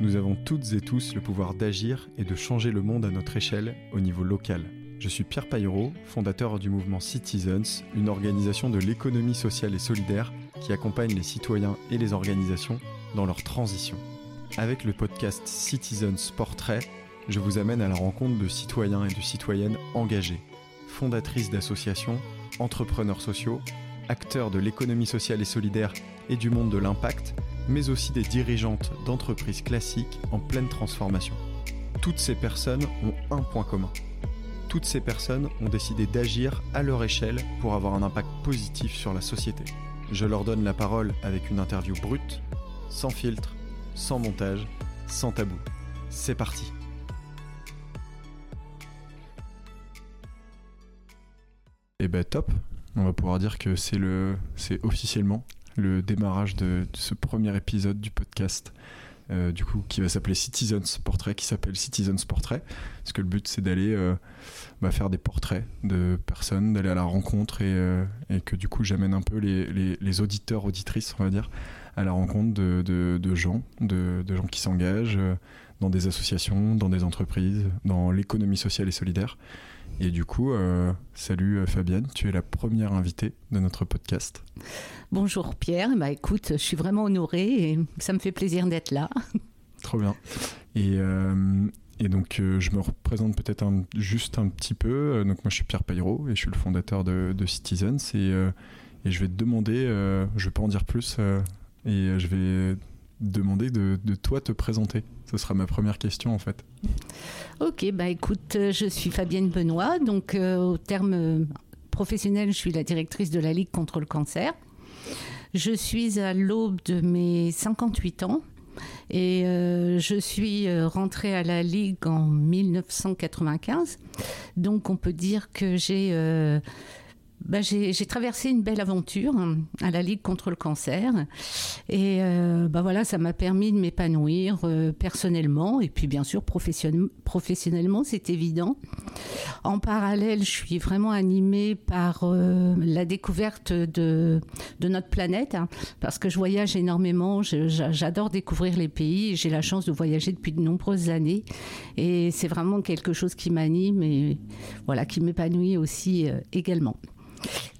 Nous avons toutes et tous le pouvoir d'agir et de changer le monde à notre échelle au niveau local. Je suis Pierre Paillereau, fondateur du mouvement Citizens, une organisation de l'économie sociale et solidaire qui accompagne les citoyens et les organisations dans leur transition. Avec le podcast Citizens Portrait, je vous amène à la rencontre de citoyens et de citoyennes engagés, fondatrices d'associations, entrepreneurs sociaux, acteurs de l'économie sociale et solidaire et du monde de l'impact, mais aussi des dirigeantes d'entreprises classiques en pleine transformation. Toutes ces personnes ont un point commun. Toutes ces personnes ont décidé d'agir à leur échelle pour avoir un impact positif sur la société. Je leur donne la parole avec une interview brute, sans filtre, sans montage, sans tabou. C'est parti Et ben top, on va pouvoir dire que c'est le, c'est officiellement le démarrage de, ce premier épisode du podcast. euh, du coup, qui va s'appeler Citizens Portrait, qui s'appelle Citizens Portrait, parce que le but c'est d'aller euh, bah, faire des portraits de personnes, d'aller à la rencontre et, euh, que du coup j'amène un peu les, auditeurs, auditrices, on va dire, à la rencontre de, gens, de, gens qui s'engagent dans des associations, dans des entreprises, dans l'économie sociale et solidaire. Et du coup, euh, salut euh, Fabienne, tu es la première invitée de notre podcast. Bonjour Pierre, bah écoute, je suis vraiment honorée et ça me fait plaisir d'être là. Trop bien. Et, euh, et donc, euh, je me représente peut-être juste un petit peu. Donc, moi, je suis Pierre Paillereau et je suis le fondateur de, de Citizens. Et, et je vais te demander, je vais pas en dire plus, et je vais demander de, de toi te présenter. Ce sera ma première question en fait. Ok, bah écoute, euh, je suis Fabienne Benoît, donc euh, au terme euh, professionnel, je suis la directrice de la Ligue contre le cancer. Je suis à l'aube de mes 58 ans et je suis rentrée à la Ligue en 1995. Donc on peut dire que j'ai bah, j'ai traversé une belle aventure hein, à la Ligue contre le cancer. Et euh, bah voilà, ça m'a permis de m'épanouir euh, personnellement et puis bien sûr professionne- professionnellement, c'est évident. En parallèle, je suis vraiment animée par euh, la découverte de, notre planète hein, parce que je voyage énormément, j'adore découvrir les pays j'ai la chance de voyager depuis de nombreuses années. Et c'est vraiment quelque chose qui m'anime et voilà, qui m'épanouit aussi également.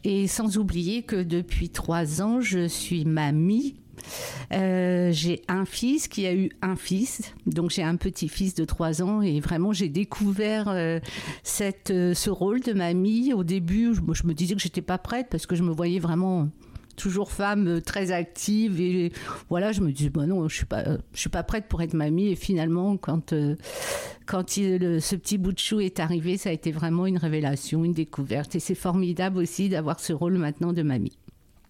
Et sans oublier que depuis trois ans, je suis mamie. Euh, j'ai un fils qui a eu un fils, donc j'ai un petit-fils de trois ans et vraiment j'ai découvert euh, euh, ce rôle de mamie. Au début, je, je me disais que j'étais pas prête parce que je me voyais vraiment toujours femme euh, très active et voilà, je me disais bah non, je suis pas, je suis pas prête pour être mamie et finalement quand euh, quand il- le- ce petit bout de chou est arrivé, ça a été vraiment une révélation, une découverte et c'est formidable aussi d'avoir ce rôle maintenant de mamie.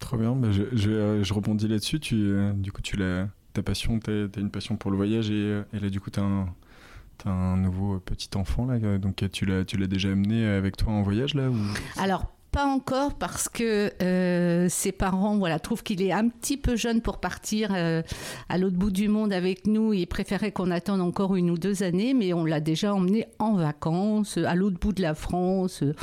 Trop bien. Bah, je, je, euh, je rebondis là-dessus. Tu, euh, du coup, tu l'as, ta passion, t'as, t'as une passion pour le voyage et, et là, du coup, t'as un, t'as un nouveau petit enfant là. Donc, tu l'as, tu l'as déjà amené avec toi en voyage là ou... Alors, pas encore parce que euh, ses parents voilà, trouvent qu'il est un petit peu jeune pour partir euh, à l'autre bout du monde avec nous. Ils préféraient qu'on attende encore une ou deux années, mais on l'a déjà emmené en vacances, à l'autre bout de la France. euh,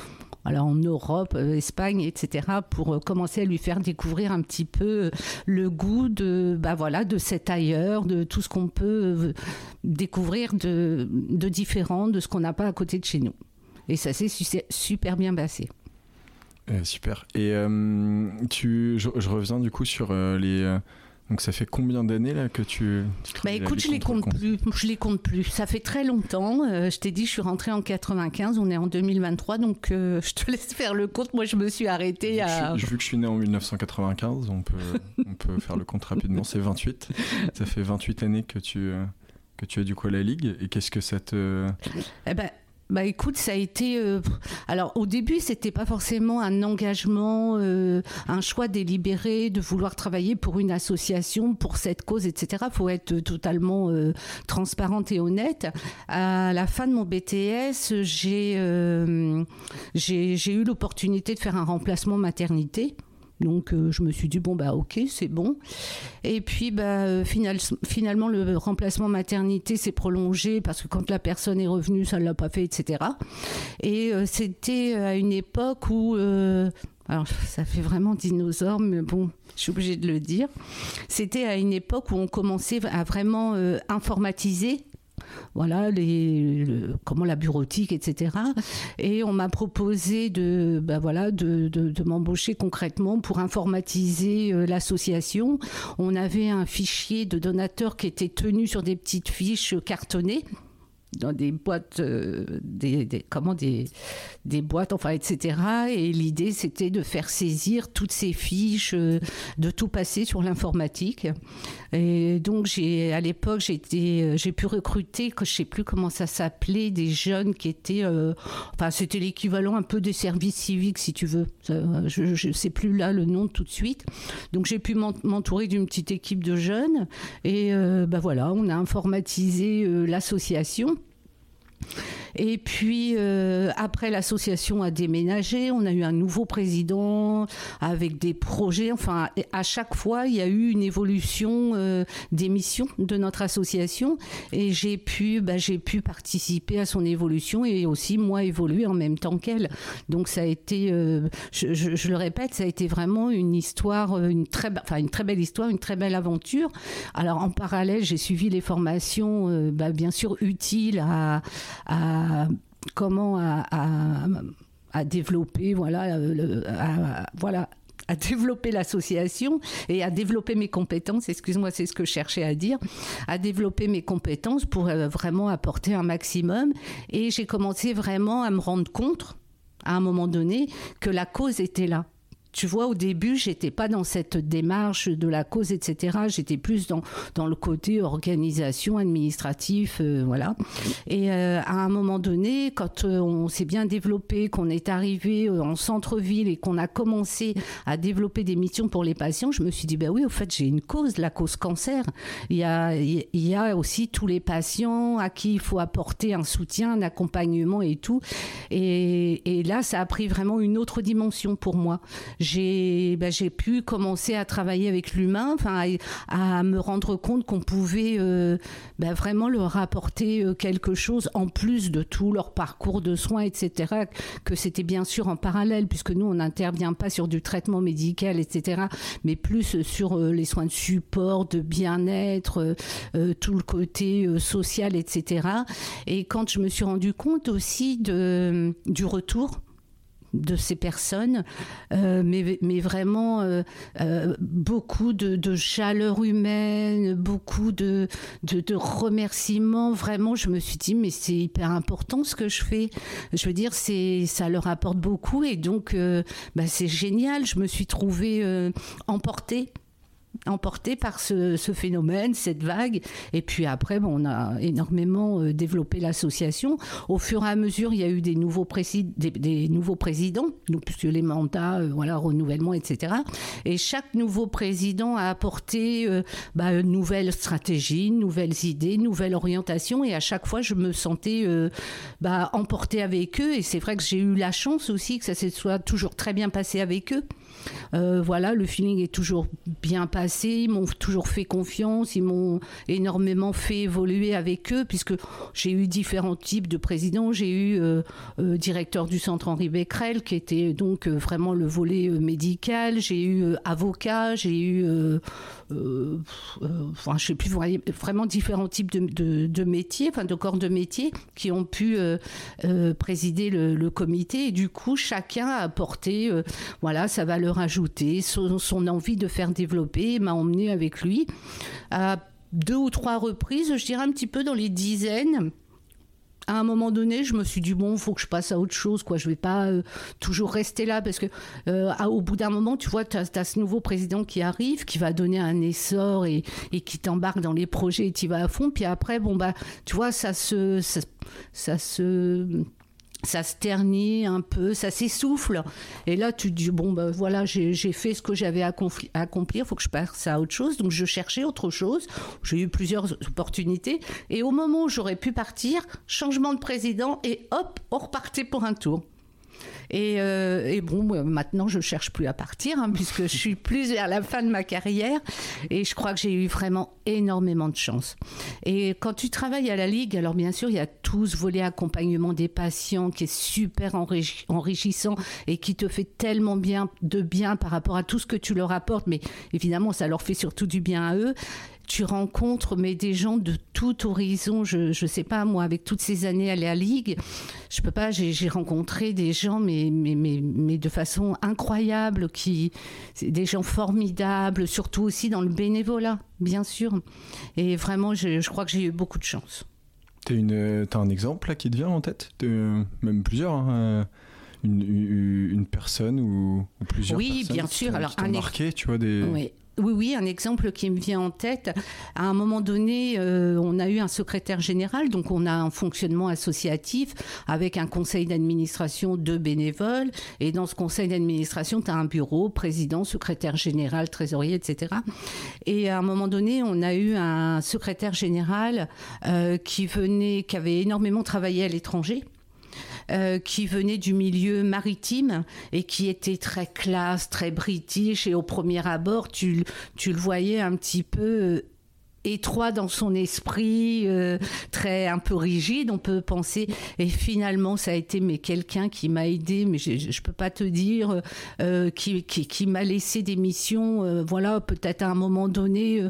voilà, en Europe, euh, Espagne, etc., pour commencer à lui faire découvrir un petit peu le goût de, bah voilà, de cet ailleurs, de tout ce qu'on peut découvrir de, différent, de ce qu'on n'a pas à côté de chez nous. Et ça s'est su- super bien passé. Euh, super. Et euh, tu, je, je reviens du coup sur euh, les. donc, ça fait combien d'années là que tu. tu Bah écoute, la je les compte plus. Je les compte plus. Ça fait très longtemps. Je t'ai dit, je suis rentrée en 95. On est en 2023, donc je te laisse faire le compte. Moi, je me suis arrêtée à. Vu que je- Vu que je suis né en 1995, on peut, on peut faire le compte rapidement. C'est 28. Ça fait 28 années que tu, que tu es du coup à la Ligue. Et qu'est-ce que ça te. Eh ben, bah écoute, ça a été. euh, alors au début, c'était pas forcément un engagement, euh, un choix délibéré de vouloir travailler pour une association, pour cette cause, etc. Faut être totalement euh, transparente et honnête. À la fin de mon BTS, j'ai euh, j'ai j'ai eu l'opportunité de faire un remplacement maternité. Donc euh, je me suis dit bon bah ok c'est bon. Et puis bah euh, final, finalement le remplacement maternité s'est prolongé parce que quand la personne est revenue ça ne l'a pas fait etc. Et euh, c'était à une époque où alors ça fait vraiment dinosaure, mais bon, je suis obligée de le dire. C'était à une époque où on commençait à vraiment informatiser voilà, les, comment la bureautique, etc. Et on m'a proposé de, ben voilà, de, de, m'embaucher concrètement pour informatiser euh, l'association. On avait un fichier de donateurs qui était tenu sur des petites fiches cartonnées dans des boîtes, euh, des, comment des, des boîtes, enfin, etc. Et l'idée, c'était de faire saisir toutes ces fiches, euh, de tout passer sur l'informatique. Et donc, à l'époque, j'ai, euh, j'ai pu recruter, que je sais plus comment ça s'appelait, des jeunes qui étaient, enfin, c'était l'équivalent un peu des services civiques, si tu veux. Je ne sais plus là le nom tout de suite. Donc, j'ai pu m'entourer d'une petite équipe de jeunes. Et ben voilà, on a informatisé l'association. Et puis, euh, après, l'association a déménagé. On a eu un nouveau président avec des projets. Enfin, à chaque fois, il y a eu une évolution euh, des missions de notre association. Et j'ai pu, bah, j'ai pu participer à son évolution et aussi, moi, évoluer en même temps qu'elle. Donc, ça a été, euh, je, le répète, ça a été vraiment une histoire, une très, enfin, une très belle histoire, une très belle aventure. Alors, en parallèle, j'ai suivi les formations, bah, bien sûr, utiles à comment à, développer, voilà, à, voilà, à développer l'association et à développer mes compétences, excuse-moi, c'est ce que je cherchais à dire, à développer mes compétences pour euh, vraiment apporter un maximum. Et j'ai commencé vraiment à me rendre compte, à un moment donné, que la cause était là tu vois, au début, j'étais pas dans cette démarche de la cause, etc. J'étais plus dans, dans le côté organisation, administratif, euh, voilà. Et euh, à un moment donné, quand euh, on s'est bien développé, qu'on est arrivé en centre-ville et qu'on a commencé à développer des missions pour les patients, je me suis dit, ben oui, au fait, j'ai une cause, la cause cancer. Il y a, il y a aussi tous les patients à qui il faut apporter un soutien, un accompagnement et tout. Et, et là, ça a pris vraiment une autre dimension pour moi j'ai ben, j'ai pu commencer à travailler avec l'humain, à, me rendre compte qu'on pouvait euh, ben, vraiment leur apporter euh, quelque chose en plus de tout leur parcours de soins, etc. Que c'était bien sûr en parallèle, puisque nous on n'intervient pas sur du traitement médical, etc. Mais plus sur euh, les soins de support, de bien-être, tout le côté social, etc. Et quand je me suis rendu compte aussi du retour de ces personnes, euh, mais, mais, vraiment euh, euh, beaucoup de, chaleur humaine, beaucoup de, de, remerciements. Vraiment, je me suis dit, mais c'est hyper important ce que je fais. Je veux dire, c'est ça leur apporte beaucoup et donc bah, c'est génial. Je me suis trouvée emportée emporté par ce, phénomène, cette vague. Et puis après, on a énormément euh, développé l'association. Au fur et à mesure, il y a eu des nouveaux, des, nouveaux présidents, puisque les mandats, euh, voilà, renouvellement, etc. Et chaque nouveau président a apporté euh, bah, une nouvelle stratégie, nouvelles idées, nouvelle orientation. Et à chaque fois, je me sentais bah, emportée avec eux. Et c'est vrai que j'ai eu la chance aussi que ça se soit toujours très bien passé avec eux. Euh, voilà, le feeling est toujours bien passé. Ils m'ont toujours fait confiance. Ils m'ont énormément fait évoluer avec eux, puisque j'ai eu différents types de présidents. J'ai eu euh, euh, directeur du centre Henri Becquerel, qui était donc vraiment le volet médical. J'ai eu avocat. J'ai eu, enfin, je sais plus, vraiment différents types de, métiers, enfin, de corps de métiers qui ont pu présider le, comité. Et du coup, chacun a apporté, voilà, sa valeur ajouter, son, son envie de faire développer m'a emmené avec lui à deux ou trois reprises, je dirais un petit peu dans les dizaines à un moment donné, je me suis dit bon, faut que je passe à autre chose, quoi. Je vais pas euh, toujours rester là parce que euh, au bout d'un moment, tu vois, tu as, ce nouveau président qui arrive, qui va donner un essor et, qui t'embarque dans les projets et tu vas à fond. Puis après, bon bah, tu vois, ça se ça se ça se ternit un peu, ça s'essouffle. Et là, tu te dis, bon, ben voilà, j'ai fait ce que j'avais à accomplir, il faut que je passe à autre chose. Donc, je cherchais autre chose. J'ai eu plusieurs opportunités. Et au moment où j'aurais pu partir, changement de président, et hop, on repartait pour un tour. Et, et, bon, maintenant, je cherche plus à partir, hein, puisque je suis plus vers la fin de ma carrière. Et je crois que j'ai eu vraiment énormément de chance. Et quand tu travailles à la Ligue, alors bien sûr, il y a tout ce volet accompagnement des patients qui est super enrichissant et qui te fait tellement bien de bien par rapport à tout ce que tu leur apportes. Mais évidemment, ça leur fait surtout du bien à eux tu rencontres mais des gens de tout horizon. Je ne sais pas moi avec toutes ces années à la ligue, je peux pas. J'ai rencontré des gens mais, mais mais mais de façon incroyable qui des gens formidables, surtout aussi dans le bénévolat, bien sûr. Et vraiment, je, je crois que j'ai eu beaucoup de chance. Tu as un exemple là qui te vient en tête, même plusieurs. Hein, une, une, personne ou, plusieurs oui, personnes bien sûr. Alors, un marqué, tu vois des. Oui. Oui, oui, un exemple qui me vient en tête. À un moment donné, euh, on a eu un secrétaire général, donc on a un fonctionnement associatif avec un conseil d'administration de bénévoles. Et dans ce conseil d'administration, tu as un bureau, président, secrétaire général, trésorier, etc. Et à un moment donné, on a eu un secrétaire général euh, qui venait, qui avait énormément travaillé à l'étranger euh, qui venait du milieu maritime et qui était très classe, très british. Et au premier abord, tu, tu le voyais un petit peu euh, étroit dans son esprit, euh, très un peu rigide, on peut penser. Et finalement, ça a été mais quelqu'un qui m'a aidé, mais je, ne peux pas te dire, euh, qui, qui, m'a laissé des missions, euh, voilà, peut-être à un moment donné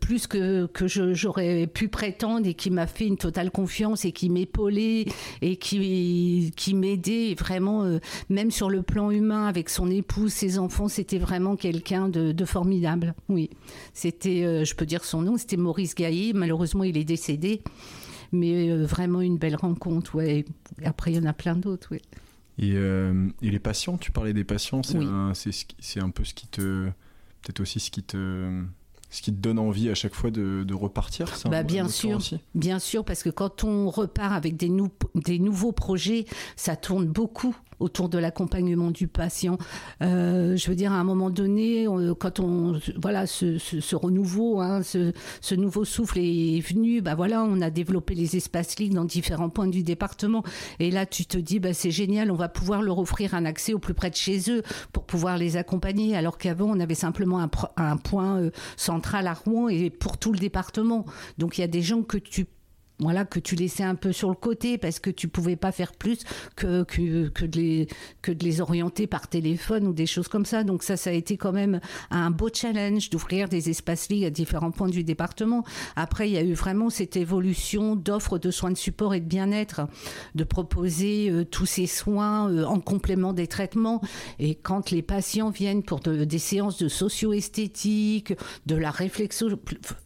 plus que que j'aurais pu prétendre et qui m'a fait une totale confiance et qui m'épaulait et qui qui m'aidait vraiment, même sur le plan humain avec son épouse, ses enfants, c'était vraiment quelqu'un de, de, formidable. Oui, c'était, je peux dire son nom, c'était Maurice Gailly. Malheureusement, il est décédé. Mais euh, vraiment une belle rencontre. Ouais. Après, il y en a plein d'autres. Et, euh, et, les patients, tu parlais des patients, c'est un, un, peu ce qui te. Peut-être aussi ce qui te ce qui te donne envie à chaque fois de, repartir bah, Bien sûr, bien sûr, parce que quand on repart avec des, des nouveaux projets, ça tourne beaucoup autour de l'accompagnement du patient. Euh, je veux dire, à un moment donné, quand on, voilà, ce, renouveau, hein, ce, nouveau souffle est venu, bah voilà, on a développé les espaces ligues dans différents points du département. Et là, tu te dis, bah, c'est génial, on va pouvoir leur offrir un accès au plus près de chez eux pour pouvoir les accompagner, alors qu'avant, on avait simplement un, point euh, central à Rouen et pour tout le département. Donc, il y a des gens que tu voilà, que tu laissais un peu sur le côté parce que tu pouvais pas faire plus que, que, que, de, les, que de les orienter par téléphone ou des choses comme ça. Donc ça, ça a été quand même un beau challenge d'ouvrir des espaces lits à différents points du département. Après, il y a eu vraiment cette évolution d'offres de soins de support et de bien-être, de proposer euh, tous ces soins euh, en complément des traitements. Et quand les patients viennent pour des séances de socio-esthétique, de la réflexo,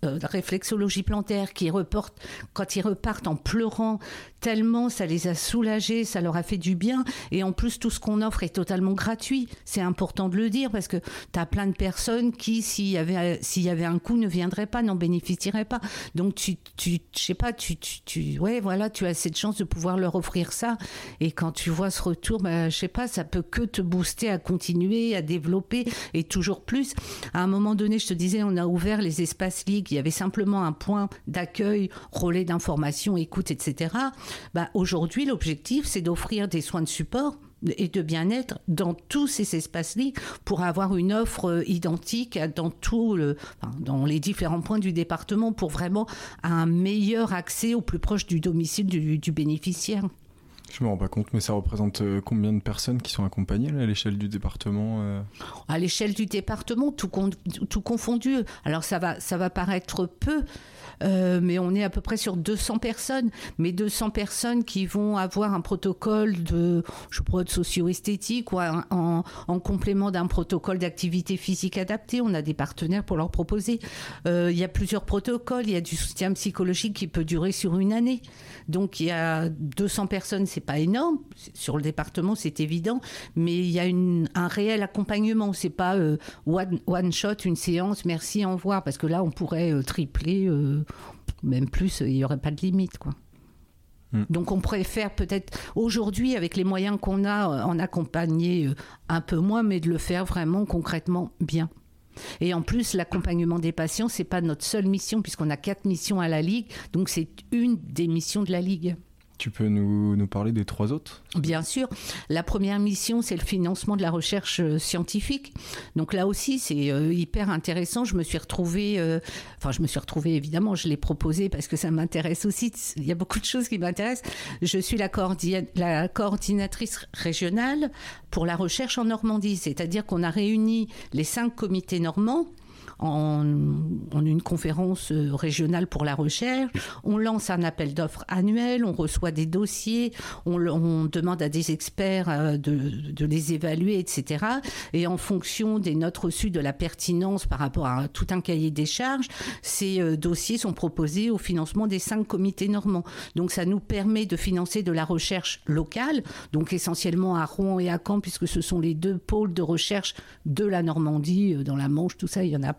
euh, réflexologie plantaire qui reportent quand ils repartent en pleurant tellement ça les a soulagés, ça leur a fait du bien. Et en plus, tout ce qu'on offre est totalement gratuit. C'est important de le dire parce que tu as plein de personnes qui, s'il y avait, s'il y avait un coût, ne viendraient pas, n'en bénéficieraient pas. Donc, tu, tu je sais pas, tu, tu, ouais, voilà, tu as cette chance de pouvoir leur offrir ça. Et quand tu vois ce retour, bah, je sais pas, ça peut que te booster à continuer, à développer et toujours plus. À un moment donné, je te disais, on a ouvert les espaces ligues. Il y avait simplement un point d'accueil, relais d'information, écoute, etc. Bah, aujourd'hui, l'objectif, c'est d'offrir des soins de support et de bien-être dans tous ces espaces lits pour avoir une offre euh, identique dans tout le, dans les différents points du département pour vraiment un meilleur accès au plus proche du domicile du, bénéficiaire. Je me rends pas compte, mais ça représente euh, combien de personnes qui sont accompagnées à l'échelle du département euh? À l'échelle du département, tout, tout confondu. Alors ça va, ça va paraître peu, euh, mais on est à peu près sur 200 personnes, mais 200 personnes qui vont avoir un protocole de, je crois, de socio-esthétique ou en, complément d'un protocole d'activité physique adaptée. On a des partenaires pour leur proposer. Euh, il y a plusieurs protocoles. Il y a du soutien psychologique qui peut durer sur une année. Donc il y a 200 personnes, c'est pas énorme. Sur le département, c'est évident, mais il y a une, un réel accompagnement. C'est pas euh, one, one, shot, une séance, merci, au revoir, parce que là, on pourrait tripler même plus, il n'y aurait pas de limite. Quoi. Hmm. Donc on préfère peut-être aujourd'hui, avec les moyens qu'on a, euh, en accompagner euh, un peu moins, mais de le faire vraiment concrètement bien. Et en plus, l'accompagnement des patients, c'est pas notre seule mission, puisqu'on a quatre missions à la Ligue, donc c'est une des missions de la Ligue. Tu peux nous, nous, parler des trois autres? Bien sûr. La première mission, c'est le financement de la recherche euh, scientifique. Donc là aussi, c'est euh, hyper intéressant. Je me suis retrouvée, euh, enfin, je me suis retrouvée évidemment, je l'ai proposé parce que ça m'intéresse aussi. Il y a beaucoup de choses qui m'intéressent. Je suis la, la coordinatrice régionale pour la recherche en Normandie, c'est-à-dire qu'on a réuni les cinq comités normands en, une conférence euh, régionale pour la recherche. On lance un appel d'offres annuel, on reçoit des dossiers, on, demande à des experts euh, de, les évaluer, etc. Et en fonction des notes reçues de la pertinence par rapport à tout un cahier des charges, ces euh, dossiers sont proposés au financement des cinq comités normands. Donc ça nous permet de financer de la recherche locale, donc essentiellement à Rouen et à Caen, puisque ce sont les deux pôles de recherche de la Normandie, dans la Manche, tout ça, il n'y en a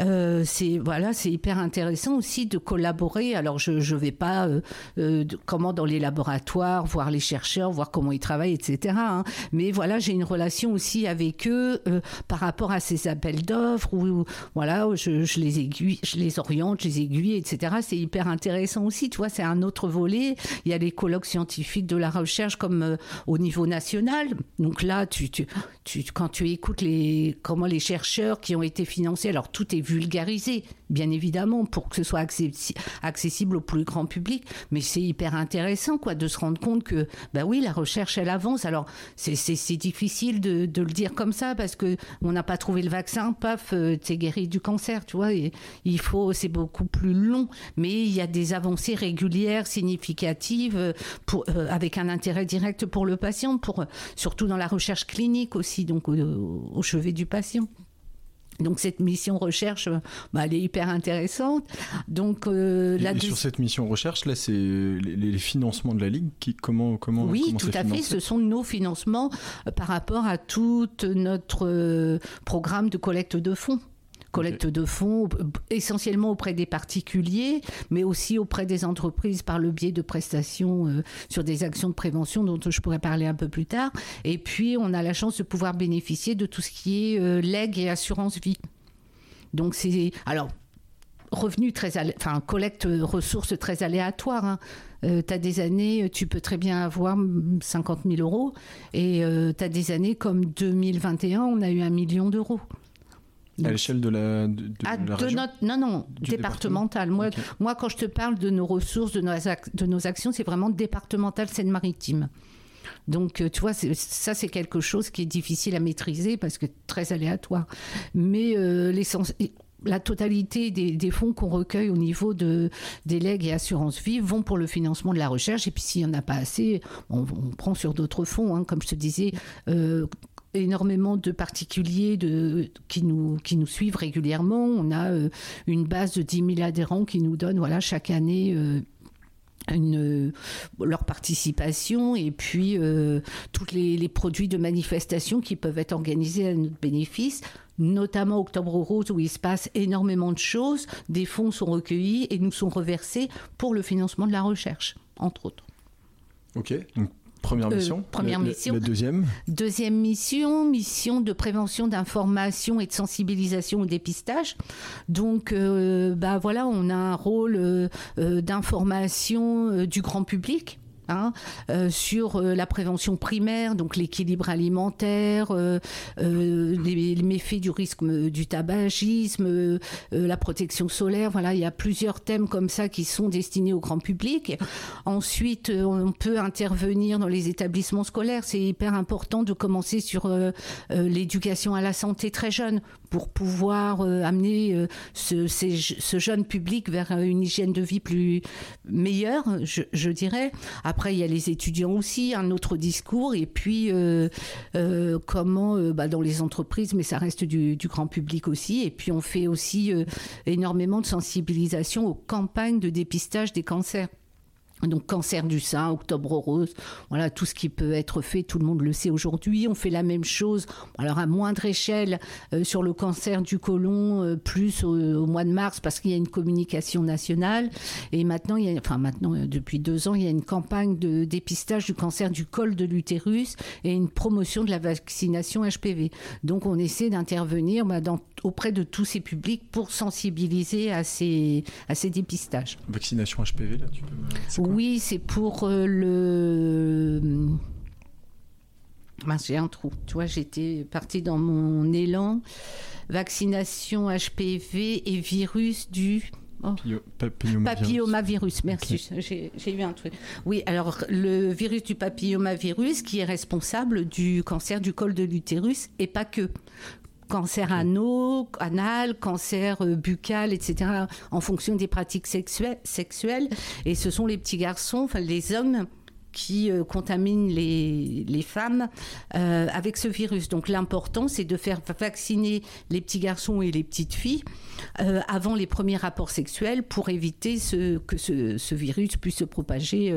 Euh, c'est voilà, c'est hyper intéressant aussi de collaborer. Alors je ne vais pas euh, euh, comment dans les laboratoires voir les chercheurs, voir comment ils travaillent, etc. Hein. Mais voilà, j'ai une relation aussi avec eux par rapport à ces appels d'offres où voilà, je, les aiguille, je les oriente, je les aiguille, etc. C'est hyper intéressant aussi. Tu vois, c'est un autre volet. Il y a les colloques scientifiques de la recherche comme au niveau national. Donc là, tu, quand tu écoutes les comment les chercheurs qui ont été financés alors tout est vulgarisé, bien évidemment, pour que ce soit accessible au plus grand public. Mais c'est hyper intéressant, quoi, de se rendre compte que, bah oui, la recherche, elle avance. Alors c'est difficile de, le dire comme ça parce que on n'a pas trouvé le vaccin, paf, euh, t'es guéri du cancer, tu vois. Et il faut, c'est beaucoup plus long, mais il y a des avancées régulières, significatives, euh, pour, euh, avec un intérêt direct pour le patient, pour surtout dans la recherche clinique aussi, donc au chevet du patient. Donc cette mission recherche, bah, elle est hyper intéressante. Donc euh, sur cette mission recherche, là, c'est les, financements de la ligue. Qui, comment comment Oui, tout à fait. Ce sont nos financements euh, par rapport à tout notre euh, programme de collecte de fonds collecte de fonds essentiellement auprès des particuliers, mais aussi auprès des entreprises par le biais de prestations euh, sur des actions de prévention dont je pourrais parler un peu plus tard. Et puis, on a la chance de pouvoir bénéficier de tout ce qui est euh, legs et assurance vie. Donc, c'est. Alors, revenus très. Enfin, collecte euh, ressources très aléatoires. Hein. tu as des années, tu peux très bien avoir 50 000 euros, et tu as des années comme 2021, on a eu un million d'euros. À l'échelle de la, de, ah, région Non, non, départemental. Moi, moi, quand je te parle de nos ressources, de nos, de nos actions, c'est vraiment départemental Seine-Maritime. Donc, euh, tu vois, ça, c'est quelque chose qui est difficile à maîtriser parce que très aléatoire. Mais euh, la totalité des, fonds qu'on recueille au niveau de, des legs et assurances vie vont pour le financement de la recherche. Et puis, s'il n'y en a pas assez, on, prend sur d'autres fonds. Hein. Comme je te disais, euh, énormément de particuliers de, qui, nous, qui nous suivent régulièrement. On a euh, une base de 10 000 adhérents qui nous donnent voilà, chaque année euh, une, leur participation et puis euh, tous les, produits de manifestation qui peuvent être organisés à notre bénéfice notamment Octobre Rose où il se passe énormément de choses. Des fonds sont recueillis et nous sont reversés pour le financement de la recherche, entre autres. Ok, Première euh, mission. première mission. La deuxième. Deuxième mission, mission de prévention d'information et de sensibilisation au dépistage. Donc, euh, bah voilà, on a un rôle euh, d'information du grand public Hein, euh, sur euh, la prévention primaire, donc l'équilibre alimentaire, euh, les, méfaits du risque du tabagisme, la protection solaire. Voilà, il y a plusieurs thèmes comme ça qui sont destinés au grand public. Ensuite, on peut intervenir dans les établissements scolaires. C'est hyper important de commencer sur l'éducation à la santé très jeune pour pouvoir amener ce, ce, jeune public vers une hygiène de vie plus meilleure, je, dirais. Après, il y a les étudiants aussi, un autre discours, et puis euh, euh, comment euh, bah, dans les entreprises, mais ça reste du, grand public aussi. Et puis on fait aussi énormément de sensibilisation aux campagnes de dépistage des cancers. Donc cancer du sein, octobre rose, voilà tout ce qui peut être fait, tout le monde le sait aujourd'hui. On fait la même chose, alors à moindre échelle euh, sur le cancer du côlon, euh, plus au, mois de mars parce qu'il y a une communication nationale. Et maintenant, enfin maintenant euh, depuis deux ans, il y a une campagne de dépistage du cancer du col de l'utérus et une promotion de la vaccination HPV. Donc on essaie d'intervenir bah, auprès de tous ces publics pour sensibiliser à ces dépistages. Vaccination HPV là, tu peux. Oui, c'est pour le. j'ai un trou. Tu vois, j'étais partie dans mon élan. Vaccination HPV et virus du Oh. Papillomavirus. merci. J'ai eu un truc. Oui, alors le virus du papillomavirus qui est responsable du cancer du col de l'utérus et pas que. Cancer anal, cancer euh, buccal, etc., en fonction des pratiques sexuelles. Et ce sont les petits garçons, enfin les hommes qui euh, contaminent les, les femmes euh, avec ce virus. Donc l'important, c'est de faire vacciner les petits garçons et les petites filles euh, avant les premiers rapports sexuels pour éviter ce, que ce, ce, virus puisse se propager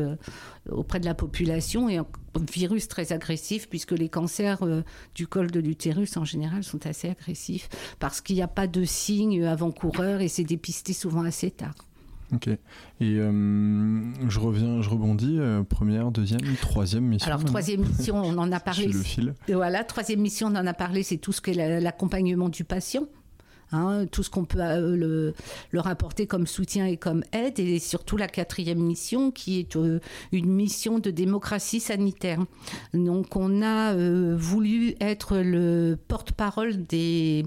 auprès de la population et virus très agressif puisque les cancers du col de l'utérus en général sont assez agressifs parce qu'il n'y a pas de signes avant-coureurs et c'est dépisté souvent assez tard. Ok. Et euh, je reviens, je rebondis. Euh, première, deuxième, troisième mission. Alors troisième mission, on en a parlé. le fil. Voilà, troisième mission, on en a parlé. C'est tout ce que l'accompagnement du patient. Hein, tout ce qu'on peut euh, le, leur apporter comme soutien et comme aide, et surtout la quatrième mission qui est euh, une mission de démocratie sanitaire. Donc on a euh, voulu être le porte-parole des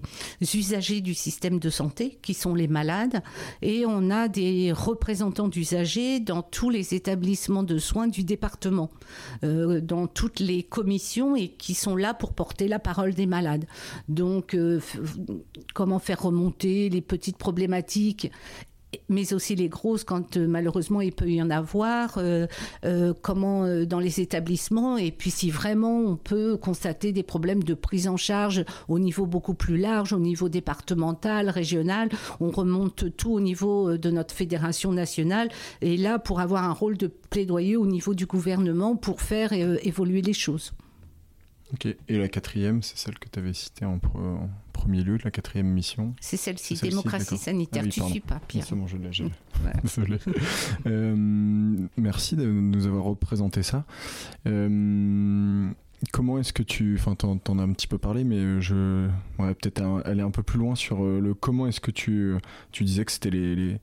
usagers du système de santé, qui sont les malades, et on a des représentants d'usagers dans tous les établissements de soins du département, dans toutes les commissions, et qui sont là pour porter la parole des malades. Donc comment faire remonter les petites problématiques mais aussi les grosses quand euh, malheureusement il peut y en avoir, euh, euh, comment dans les établissements, et puis si vraiment on peut constater des problèmes de prise en charge au niveau beaucoup plus large, au niveau départemental, régional, on remonte tout au niveau de notre fédération nationale, et là pour avoir un rôle de plaidoyer au niveau du gouvernement pour faire évoluer les choses. Ok, et la quatrième, c'est celle que tu avais citée en, premier lieu, la quatrième mission C'est celle-ci, démocratie sanitaire. Ah tu ne suis pas, Pierre. C'est bon, je l'ai. Euh, merci de nous avoir représenté ça. Euh, comment est-ce que tu. Enfin, t'en, en as un petit peu parlé, mais je. Ouais, peut-être aller un peu plus loin sur euh, le comment est-ce que tu. Tu disais que c'était les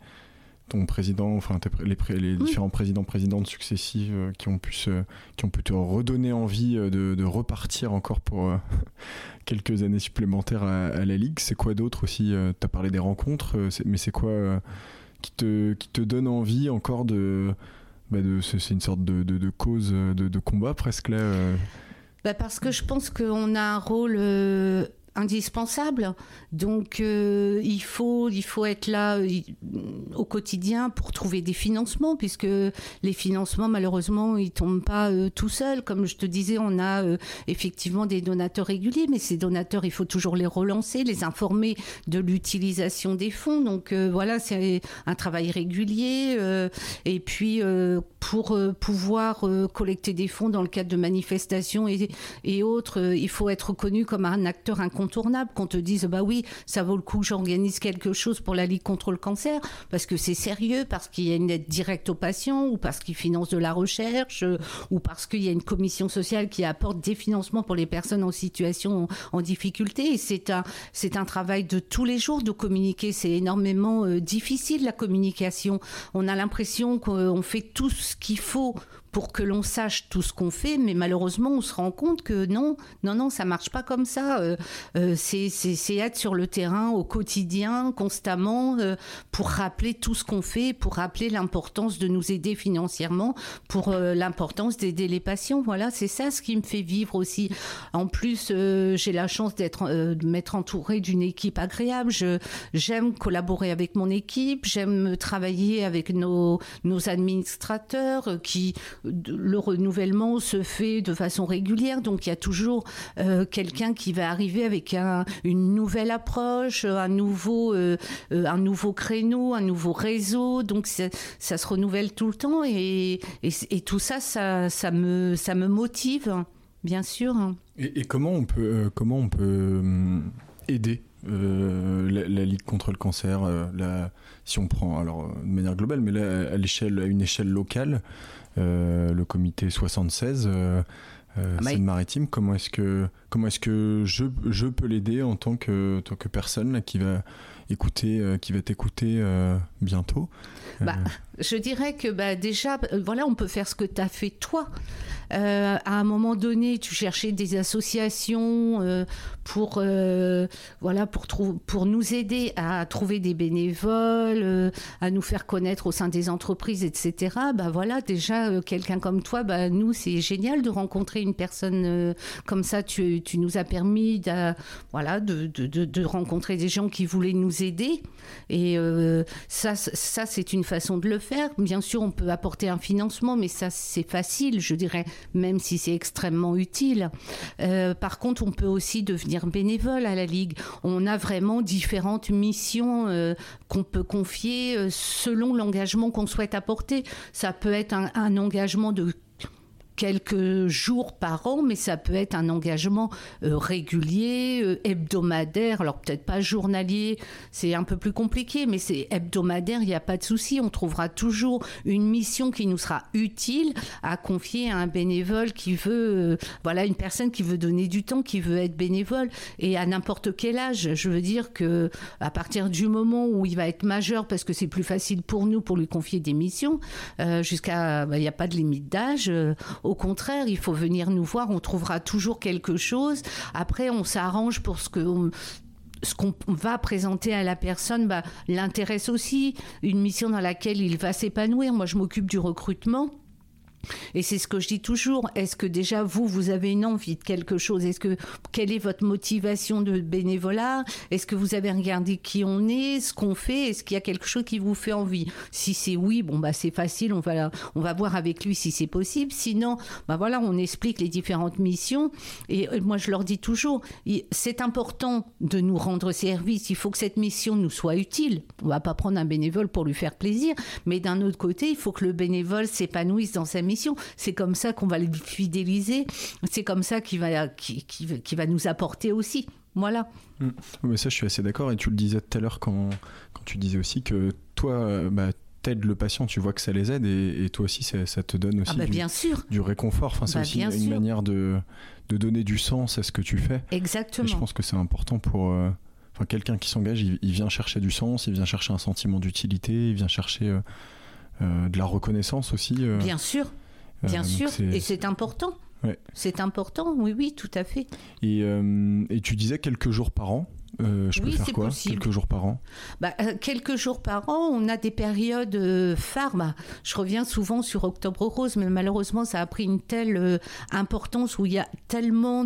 ton président, enfin les, les différents présidents, présidentes successifs euh, qui ont pu qui ont pu te redonner envie euh, de, repartir encore pour euh, quelques années supplémentaires à, la ligue. C'est quoi d'autre aussi Tu as parlé des rencontres, mais c'est quoi qui te qui te donne envie encore de, bah de c'est une sorte de, de, cause de, combat presque là. Bah parce que je pense qu'on a un rôle indispensable. Donc euh, il, faut, il faut être là euh, au quotidien pour trouver des financements, puisque les financements, malheureusement, ils tombent pas euh, tout seuls. Comme je te disais, on a effectivement des donateurs réguliers, mais ces donateurs, il faut toujours les relancer, les informer de l'utilisation des fonds. Donc voilà, c'est un travail régulier. et puis pour pouvoir collecter des fonds dans le cadre de manifestations et, et autres, il faut être reconnu comme un acteur incontournable incontournable qu'on te dise bah oui, ça vaut le coup, j'organise quelque chose pour la Ligue contre le cancer, parce que c'est sérieux, parce qu'il y a une aide directe aux patients, ou parce qu'ils financent de la recherche, ou parce qu'il y a une commission sociale qui apporte des financements pour les personnes en situation en difficulté. C'est un, c'est un travail de tous les jours de communiquer. C'est énormément euh, difficile la communication. On a l'impression qu'on fait tout ce qu'il faut pour que l'on sache tout ce qu'on fait, mais malheureusement, on se rend compte que non, non, non, ça marche pas comme ça. Euh, euh, c'est être sur le terrain au quotidien, constamment, euh, pour rappeler tout ce qu'on fait, pour rappeler l'importance de nous aider financièrement, pour l'importance d'aider les patients. Voilà, c'est ça ce qui me fait vivre aussi. En plus, j'ai la chance d'être, de m'être entourée d'une équipe agréable. J'aime collaborer avec mon équipe, j'aime travailler avec nos, nos administrateurs qui le renouvellement se fait de façon régulière, donc il y a toujours euh, quelqu'un qui va arriver avec une nouvelle approche, un nouveau, euh, euh, un nouveau créneau, un nouveau réseau, donc ça se renouvelle tout le temps et, tout ça, ça, me, motive, bien sûr. Et, comment on peut, comment on peut aider la, Ligue contre le cancer, si on prend alors de manière globale, mais à l'échelle, à une échelle locale, le comité 76 euh, euh, ah Seine-Maritime, comment est-ce que comment est-ce que je, je peux l'aider en tant que tant que personne qui va écouter, qui va t'écouter bientôt bah, Je dirais que bah, déjà, voilà, on peut faire ce que tu as fait toi. Euh, à un moment donné, tu cherchais des associations euh, pour, euh, voilà, pour, pour nous aider à trouver des bénévoles, à nous faire connaître au sein des entreprises, etc. Bah voilà, déjà, quelqu'un comme toi, bah, nous, c'est génial de rencontrer une personne comme ça. Tu, tu, nous as permis de, de, de, de, rencontrer des gens qui voulaient nous aider. Et ça, ça c'est une façon de le faire. Bien sûr, on peut apporter un financement, mais ça, c'est facile, je dirais même si c'est extrêmement utile. Euh, par contre, on peut aussi devenir bénévole à la Ligue. On a vraiment différentes missions euh, qu'on peut confier euh, selon l'engagement qu'on souhaite apporter. Ça peut être un engagement de quelques jours par an, mais ça peut être un engagement euh, régulier, euh, hebdomadaire, alors peut-être pas journalier, c'est un peu plus compliqué, mais c'est hebdomadaire, il n'y a pas de souci, on trouvera toujours une mission qui nous sera utile à confier à un bénévole qui veut, euh, voilà, une personne qui veut donner du temps, qui veut être bénévole, et à n'importe quel âge. Je veux dire que à partir du moment où il va être majeur, parce que c'est plus facile pour nous pour lui confier des missions, jusqu'à, bah, il n'y a pas de limite d'âge. Au contraire, il faut venir nous voir, on trouvera toujours quelque chose. Après, on s'arrange pour ce que ce qu'on va présenter à la personne bah, l'intéresse aussi, une mission dans laquelle il va s'épanouir. Moi, je m'occupe du recrutement. Et c'est ce que je dis toujours. Est-ce que déjà vous, vous avez une envie de quelque chose? Est-ce que quelle est votre motivation de bénévolat? Est-ce que vous avez regardé qui on est, ce qu'on fait? Est-ce qu'il y a quelque chose qui vous fait envie? Si c'est oui, bon bah c'est facile. On va on va voir avec lui si c'est possible. Sinon, bah voilà, on explique les différentes missions. Et euh, moi, je leur dis toujours, c'est important de nous rendre service. Il faut que cette mission nous soit utile. On va pas prendre un bénévole pour lui faire plaisir, mais d'un autre côté, il faut que le bénévole s'épanouisse dans sa mission c'est comme ça qu'on va le fidéliser. C'est comme ça qu'il va, qui, qui, va nous apporter aussi. Voilà. Mm. Mais ça, je suis assez d'accord. Et tu le disais tout à l'heure quand, quand tu disais aussi que toi, euh, bah, t'aides le patient, tu vois que ça les aide et, toi aussi ça, te donne aussi ah bah, du, bien sûr. du réconfort. Enfin, c'est bah, aussi une manière de, de, donner du sens à ce que tu fais. Exactement. je pense que c'est important pour euh, enfin, quelqu'un qui s'engage, il, vient chercher du sens, il vient chercher un sentiment d'utilité, il vient chercher euh, de la reconnaissance aussi. bien sûr. Bien euh, sûr, et c'est important. C'est important, oui, oui, tout à fait. Et, euh, et tu disais quelques jours par an euh, je peux faire quoi Quelques jours par an? Bah, Quelques jours par an, on a des périodes phares. Bah, je reviens souvent sur Octobre Rose, mais malheureusement, ça a pris une telle importance où il y a tellement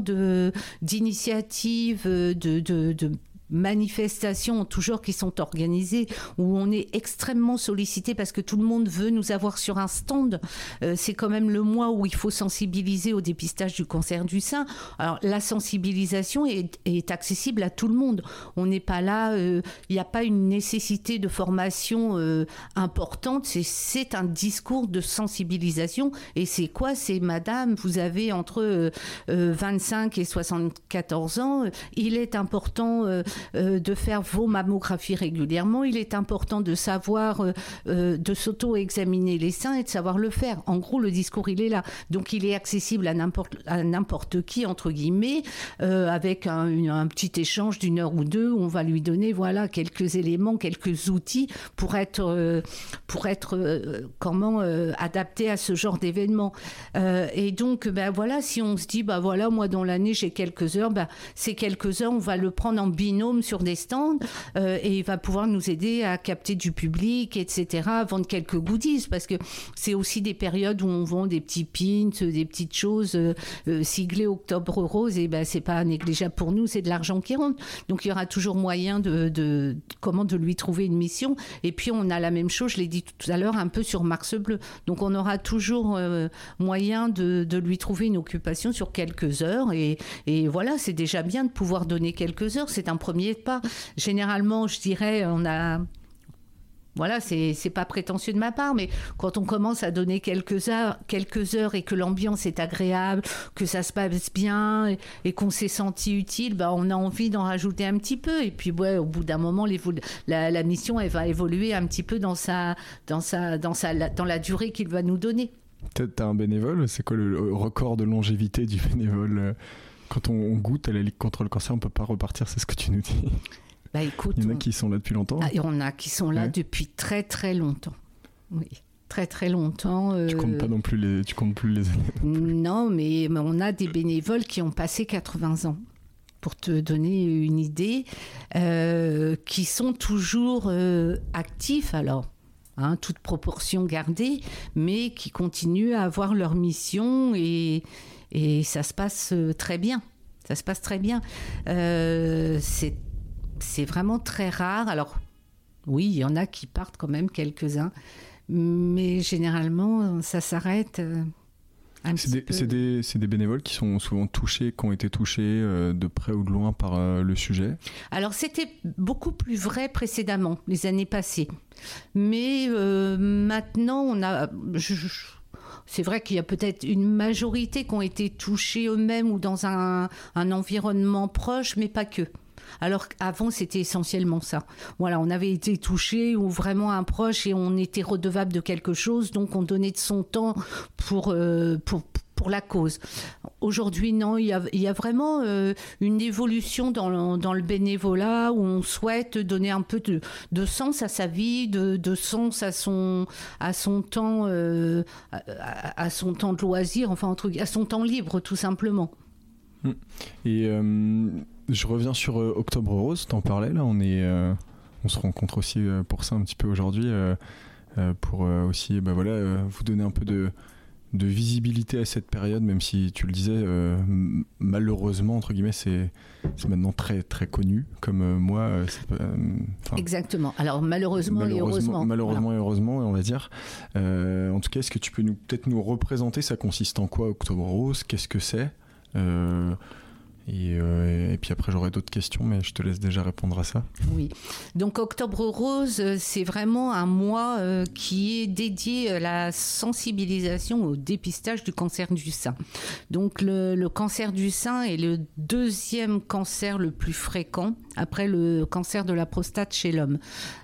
d'initiatives, de, de, de manifestations toujours qui sont organisées où on est extrêmement sollicité parce que tout le monde veut nous avoir sur un stand. Euh, c'est quand même le mois où il faut sensibiliser au dépistage du cancer du sein. Alors la sensibilisation est, accessible à tout le monde. On n'est pas là, euh, il n'y a pas une nécessité de formation euh, importante. C'est un discours de sensibilisation. Et c'est quoi? C'est Madame, vous avez entre 25 et 74 ans. Il est important euh, de faire vos mammographies régulièrement. Il est important de savoir, euh, euh, de s'auto-examiner les seins et de savoir le faire. En gros, le discours, il est là. Donc, il est accessible à n'importe qui, entre guillemets, avec un, petit échange d'une heure ou deux où on va lui donner, voilà, quelques éléments, quelques outils pour être, comment adapté à ce genre d'événement. et donc, ben voilà, si on se dit, ben voilà, moi dans l'année j'ai quelques heures, ben, ces quelques heures, on va le prendre en binôme sur des stands euh, et il va pouvoir nous aider à capter du public, etc., vendre quelques goodies parce que c'est aussi des périodes où on vend des petits pins, des petites choses euh, euh, siglées Octobre Rose et ben c'est pas négligeable pour nous, c'est de l'argent qui rentre. Donc il y aura toujours moyen de, comment de lui trouver une mission. Et puis on a la même chose, je l'ai dit tout à l'heure, un peu sur Mars Bleu. Donc on aura toujours moyen de, de, lui trouver une occupation sur quelques heures. Et, et voilà, c'est déjà bien de pouvoir donner quelques heures. C'est un premier pas. Généralement, je dirais, on a voilà, c'est pas prétentieux de ma part, mais quand on commence à donner quelques heures, quelques heures et que l'ambiance est agréable, que ça se passe bien et, qu'on s'est senti utile, bah on a envie d'en rajouter un petit peu. Et puis, au bout d'un moment, la, la, mission, elle va évoluer un petit peu dans sa, dans sa, dans sa, dans la durée qu'il va nous donner. Peut-être un bénévole, c'est quoi le record de longévité du bénévole quand on, goûte à la Ligue contre le cancer, on peut pas repartir, c'est ce que tu nous dis. Bah, écoute, Il y en a qui sont là depuis longtemps. Ah, il y en a qui sont là Ouais. depuis très très longtemps. Oui, très très longtemps. Tu euh, comptes pas non plus les, tu comptes plus les années. Non, mais, mais on a des bénévoles qui ont passé 80 ans. Pour te donner une idée, euh, qui sont toujours euh, actifs, alors, hein, toute proportion gardée, mais qui continuent à avoir leur mission et, et ça se passe euh, très bien. Ça se passe très bien. Euh, c'est vraiment très rare. Alors, oui, il y en a qui partent quand même, quelques-uns, mais généralement, ça s'arrête. euh, C'est des, des- des bénévoles qui sont souvent touchés, qui ont été touchés euh, de près ou de loin par euh, le sujet. Alors c'était beaucoup plus vrai précédemment, les années passées. Mais euh, maintenant, on a... je- je- c'est vrai qu'il y a peut-être une majorité qui ont été touchés eux-mêmes ou dans un, environnement proche, mais pas que. Alors qu'avant, c'était essentiellement ça. Voilà, on avait été touché ou vraiment un proche et on était redevable de quelque chose, donc on donnait de son temps pour, euh, pour, pour la cause. Aujourd'hui, non, il y a, vraiment euh, une évolution dans le, bénévolat où on souhaite donner un peu de, sens à sa vie, de, sens à son, à son temps, euh, à, son temps de loisir, enfin, un truc, à son temps libre, tout simplement. Et euh, je reviens sur Octobre Rose, t'en parlais là, on, est, on se rencontre aussi pour ça un petit peu aujourd'hui, pour aussi bah, voilà, vous donner un peu de, de visibilité à cette période, même si tu le disais, euh, malheureusement, entre guillemets, c'est c'est maintenant très très connu, comme euh, moi, euh, Exactement. Alors, malheureusement, et heureusement. malheureusement et heureusement, on va dire. En tout cas, est-ce que tu peux nous peut-être nous représenter Ça consiste en quoi, Octobre Rose? Qu'est-ce que c'est? Et, euh, et puis après, j'aurai d'autres questions, mais je te laisse déjà répondre à ça. Oui. Donc Octobre Rose, euh, c'est vraiment un mois euh, qui est dédié à la sensibilisation au dépistage du cancer du sein. Donc le, cancer du sein est le deuxième cancer le plus fréquent après le cancer de la prostate chez l'homme.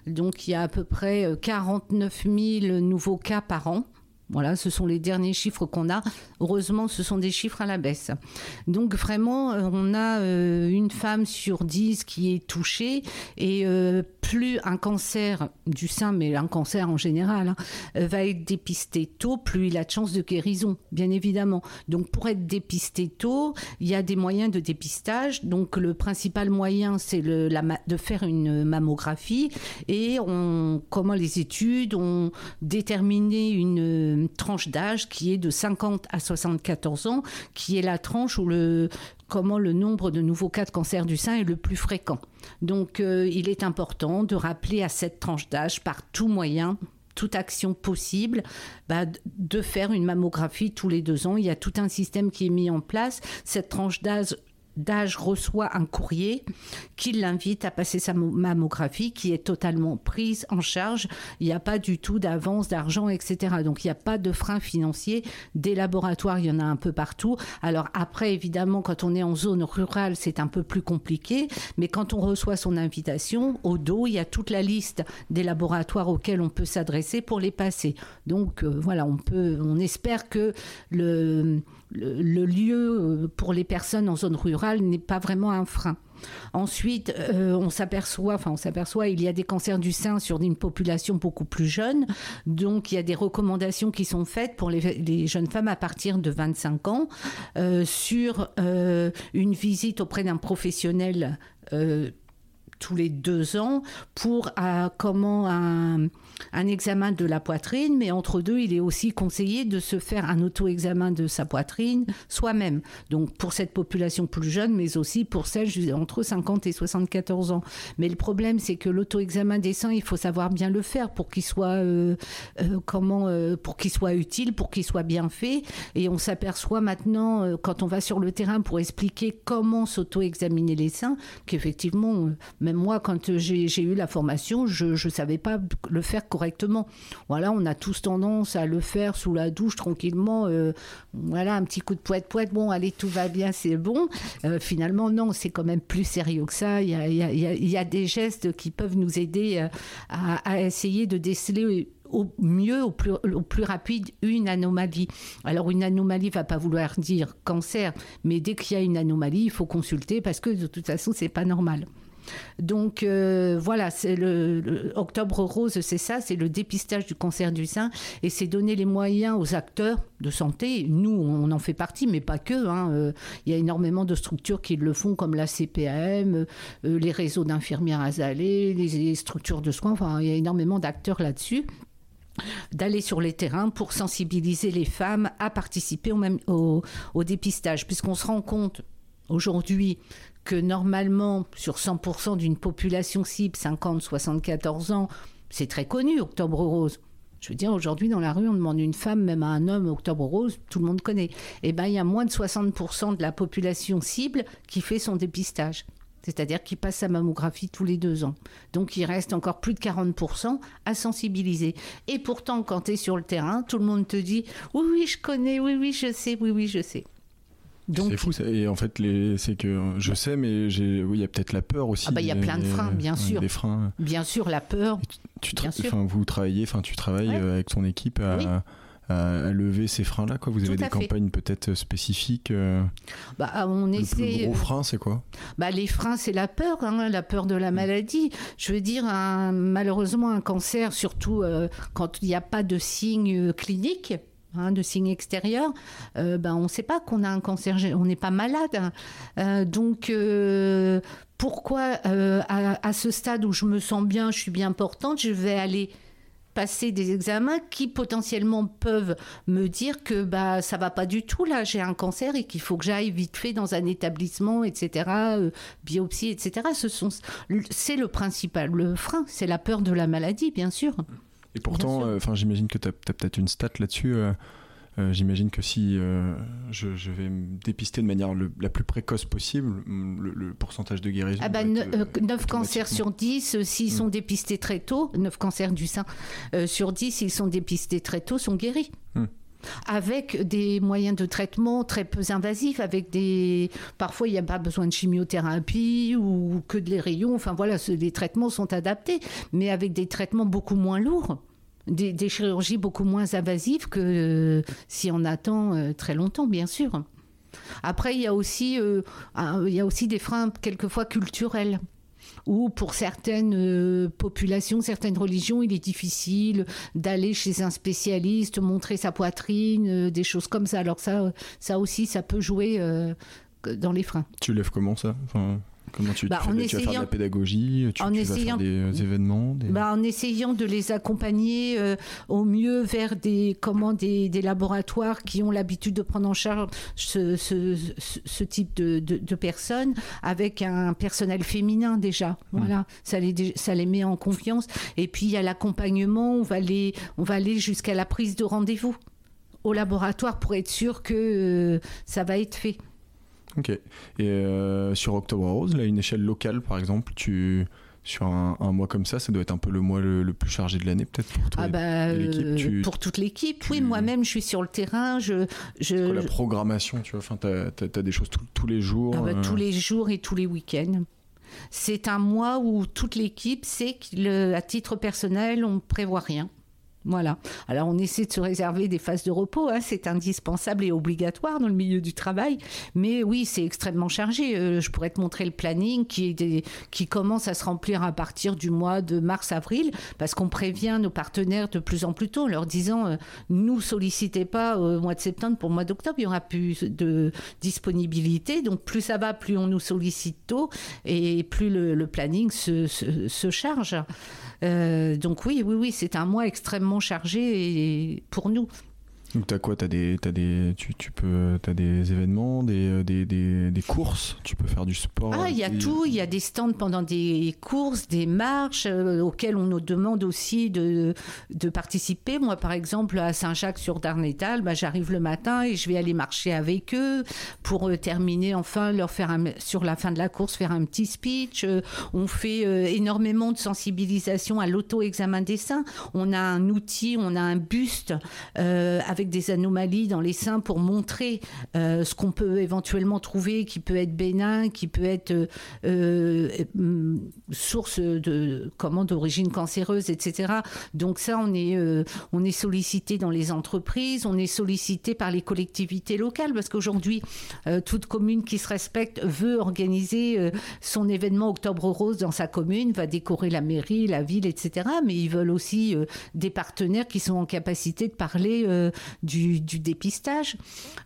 Donc il y a à peu près euh, 49 000 nouveaux cas par an. Voilà, ce sont les derniers chiffres qu'on a. Heureusement, ce sont des chiffres à la baisse. Donc vraiment, euh, on a euh, une femme sur dix qui est touchée et euh, plus un cancer du sein, mais un cancer en général, hein, va être dépisté tôt, plus il a de chances de guérison, bien évidemment. Donc pour être dépisté tôt, il y a des moyens de dépistage. Donc le principal moyen, c'est de faire une mammographie et on, comment les études ont déterminé une tranche d'âge qui est de 50 à 74 ans, qui est la tranche où le comment le nombre de nouveaux cas de cancer du sein est le plus fréquent. Donc euh, il est important de rappeler à cette tranche d'âge par tout moyen toute action possible, bah, de faire une mammographie tous les deux ans. Il y a tout un système qui est mis en place. Cette tranche d'âge d'âge reçoit un courrier qui l'invite à passer sa mo- mammographie qui est totalement prise en charge. Il n'y a pas du tout d'avance d'argent, etc. Donc il n'y a pas de frein financier. Des laboratoires, il y en a un peu partout. Alors après, évidemment, quand on est en zone rurale, c'est un peu plus compliqué. Mais quand on reçoit son invitation, au dos, il y a toute la liste des laboratoires auxquels on peut s'adresser pour les passer. Donc euh, voilà, on peut, on espère que le, le, lieu euh, pour les personnes en zone rurale n'est pas vraiment un frein. Ensuite, euh, on s'aperçoit, enfin on s'aperçoit, il y a des cancers du sein sur une population beaucoup plus jeune. Donc il y a des recommandations qui sont faites pour les, jeunes femmes à partir de 25 ans euh, sur une visite auprès d'un professionnel. tous les deux ans pour comment un, un examen de la poitrine, mais entre deux, il est aussi conseillé de se faire un auto-examen de sa poitrine soi-même. Donc pour cette population plus jeune, mais aussi pour celle entre 50 et 74 ans. Mais le problème, c'est que l'auto-examen des seins, il faut savoir bien le faire pour qu'il soit euh, euh, comment euh, pour qu'il soit utile, pour qu'il soit bien fait. Et on s'aperçoit maintenant, quand on va sur le terrain pour expliquer comment s'auto-examiner les seins, qu'effectivement, même moi, quand j'ai eu la formation, je ne savais pas le faire correctement. Voilà, on a tous tendance à le faire sous la douche tranquillement. euh, voilà, un petit coup de poète-poète, bon, allez, tout va bien, c'est bon. Euh, finalement, non, c'est quand même plus sérieux que ça. Il y a, il y a- y a des gestes qui peuvent nous aider euh, à, à essayer de déceler au mieux, au plus, au plus rapide, une anomalie. Alors une anomalie va pas vouloir dire cancer, mais dès qu'il y a une anomalie, il faut consulter parce que de toute façon, c'est pas normal. Donc euh, voilà, c'est le, Octobre Rose, c'est ça, c'est le dépistage du cancer du sein et c'est donner les moyens aux acteurs de santé. Nous, on en fait partie, mais pas que. Hein. Euh, il y a énormément de structures qui le font, comme la CPAM, euh, les réseaux d'infirmières azalées, les structures de soins. Enfin, il y a énormément d'acteurs là-dessus d'aller sur les terrains pour sensibiliser les femmes à participer au, même, au, au dépistage, puisqu'on se rend compte aujourd'hui que normalement, sur 100% d'une population cible, 50-74 ans, c'est très connu, Octobre Rose. Je veux dire, aujourd'hui, dans la rue, on demande une femme, même à un homme, Octobre Rose, tout le monde connaît. Eh bien, il y a moins de 60% de la population cible qui fait son dépistage. C'est-à-dire qui passe sa mammographie tous les deux ans. Donc il reste encore plus de 40% à sensibiliser. Et pourtant, quand tu es sur le terrain, tout le monde te dit Oui, oui, je connais, oui, oui, je sais, oui, oui, je sais. C'est fou, ça. et en fait, les... c'est que je sais, mais oui, il y a peut-être la peur aussi. Ah bah, il y a plein de freins, bien sûr. Des freins. Bien sûr, la peur. Tu, Enfin, vous travaillez, enfin, tu travailles euh, avec ton équipe à, à, lever ces freins-là, quoi. Vous avez des campagnes peut-être spécifiques. Euh, bah, on essaie. Le plus gros frein, c'est quoi? Bah, les freins, c'est la peur, hein, la peur de la mm. maladie. Je veux dire, malheureusement, un cancer, surtout euh, quand il n'y a pas de signes cliniques Hein, de signes extérieurs, euh, ben, on ne sait pas qu'on a un cancer, on n'est pas malade. Euh, donc, euh, pourquoi à, ce stade où je me sens bien, je suis bien portante, je vais aller passer des examens qui potentiellement peuvent me dire que bah ça va pas du tout là j'ai un cancer et qu'il faut que j'aille vite fait dans un établissement etc biopsie etc c'est le principal frein c'est la peur de la maladie bien sûr et pourtant, euh, j'imagine que tu as, peut-être une stat là-dessus. Euh, euh, j'imagine que si je, vais me dépister de manière la plus précoce possible, le, pourcentage de guérison. Ah bah, 9 cancers sur 10, s'ils sont mm. dépistés très tôt, 9 cancers du sein sur 10, s'ils sont dépistés très tôt, sont guéris. Mm. Avec des moyens de traitement très peu invasifs, avec des parfois il n'y a pas besoin de chimiothérapie ou que de les rayons. Enfin voilà, les traitements sont adaptés, mais avec des traitements beaucoup moins lourds des, chirurgies beaucoup moins invasives que euh, si on attend euh, très longtemps, bien sûr. Après, il y a aussi, euh, il y a aussi des freins quelquefois culturels où pour certaines populations, certaines religions, il est difficile d'aller chez un spécialiste, montrer sa poitrine, des choses comme ça. Alors ça, ça aussi, ça peut jouer dans les freins. Tu lèves comment ça? Comment tu, bah, fais, tu vas faire de la pédagogie Tu, en essayant, vas faire des euh, événements bah, En essayant de les accompagner euh, au mieux vers des, comment, des, des laboratoires qui ont l'habitude de prendre en charge ce, ce, ce type de, de, personnes avec un personnel féminin déjà. Mmh. Voilà, ça, les, ça les met en confiance. Et puis il y a l'accompagnement, on va aller, on va aller jusqu'à la prise de rendez-vous au laboratoire pour être sûr que euh, ça va être fait. Ok. Et euh, sur Octobre Rose, là, une échelle locale, par exemple, tu sur un, mois comme ça, ça doit être un peu le mois le, plus chargé de l'année, peut-être pour toi ah bah, euh, Pour toute l'équipe, oui. Moi-même, je suis sur le terrain. Je, je... la programmation, tu vois, enfin, tu as, des choses tous les jours. Ah bah, Tous euh. les jours et tous les week-ends. C'est un mois où toute l'équipe sait qu'à titre personnel, on ne prévoit rien. Voilà. Alors on essaie de se réserver des phases de repos, hein. c'est indispensable et obligatoire dans le milieu du travail. Mais oui, c'est extrêmement chargé. Euh, je pourrais te montrer le planning qui, commence à se remplir à partir du mois de mars-avril, parce qu'on prévient nos partenaires de plus en plus tôt en leur disant euh, nous sollicitez pas au mois de septembre pour le mois d'octobre, il y aura plus de disponibilité. Donc plus ça va, plus on nous sollicite tôt et plus le, planning se charge. Euh, donc oui, oui, oui, c'est un mois extrêmement chargé pour nous. Donc t'as quoi T'as des, as des, tu, tu peux, as des événements, des, euh, des, des, des, courses. Tu peux faire du sport. Ah, il y a tout. Il y a des stands pendant des courses, des marches euh, auxquelles on nous demande aussi de, de participer. Moi, par exemple, à Saint-Jacques-sur-Darnétal, bah, j'arrive le matin et je vais aller marcher avec eux pour euh, terminer, enfin, leur faire un, sur la fin de la course, faire un petit speech. on fait énormément de sensibilisation à l'auto-examen des seins. On a un outil, on a un buste avec avec des anomalies dans les seins pour montrer ce qu'on peut éventuellement trouver qui peut être bénin, qui peut être source de comment d'origine cancéreuse, etc. Donc ça, on est, on est sollicité dans les entreprises, on est sollicité par les collectivités locales parce qu'aujourd'hui, toute commune qui se respecte veut organiser son événement Octobre Rose dans sa commune, va décorer la mairie, la ville, etc. Mais ils veulent aussi euh, des partenaires qui sont en capacité de parler euh, du, dépistage.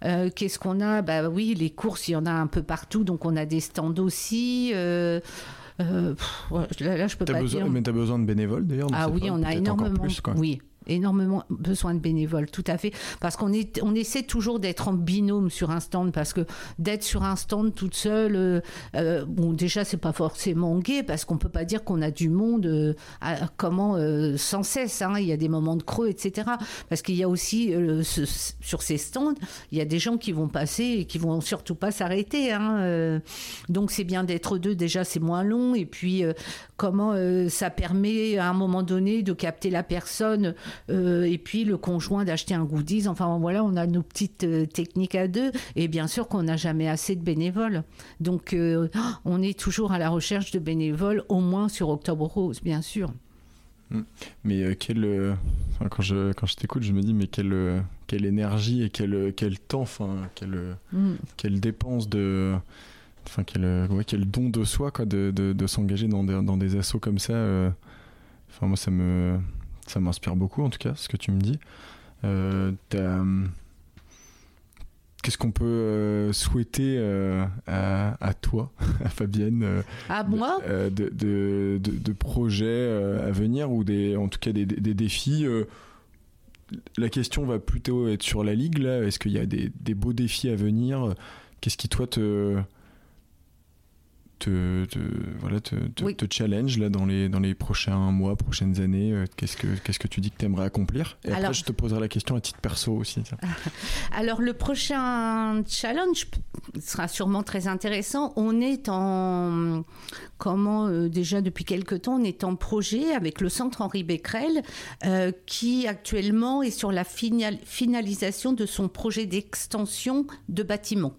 Euh, qu'est-ce qu'on a? Bah oui, les courses, il y en a un peu partout, donc on a des stands aussi. là, je peux pas dire. Mais tu as besoin de bénévoles d'ailleurs Ah oui, on a énormément. Oui, énormément besoin de bénévoles, tout à fait, parce qu'on est, on essaie toujours d'être en binôme sur un stand, parce que d'être sur un stand toute seule, euh, euh, bon, déjà c'est pas forcément gai, parce qu'on peut pas dire qu'on a du monde, euh, comment sans cesse, hein, il y a des moments de creux, etc. Parce qu'il y a aussi sur ces stands, il y a des gens qui vont passer et qui vont surtout pas s'arrêter. Hein, donc c'est bien d'être deux, déjà c'est moins long, et puis comment ça permet à un moment donné de capter la personne euh, et puis le conjoint d'acheter un goodies. Enfin voilà, on a nos petites euh, techniques à deux. Et bien sûr qu'on n'a jamais assez de bénévoles. Donc euh, on est toujours à la recherche de bénévoles, au moins sur Octobre Rose, bien sûr. Hmm. Mais quel, quand je, quand je t'écoute, je me dis, mais quelle, quelle énergie et quel, quel temps, enfin, quelle, quelle dépense de. Enfin, quel, quel don de soi, quoi, de, de, de s'engager dans des, dans des assauts comme ça. Enfin, moi, ça me, ça m'inspire beaucoup, en tout cas, ce que tu me dis. Euh, qu'est-ce qu'on peut euh, souhaiter euh, à, toi, à Fabienne À moi de, de, de, projets à venir ou des, en tout cas des, des, défis La question va plutôt être sur la ligue. Là. Est-ce qu'il y a des, des beaux défis à venir? Qu'est-ce qui, toi, te, te, voilà, te, te, challenge là, dans, les, dans les prochains mois, prochaines années euh, Qu'est-ce que, qu'est-ce que tu dis que tu aimerais accomplir? Et après, je te poserai la question à titre perso aussi. Alors, le prochain challenge sera sûrement très intéressant. On est en. Comment, euh, déjà depuis quelques temps, on est en projet avec le centre Henri Becquerel, euh, qui actuellement est sur la finalisation de son projet d'extension de bâtiment.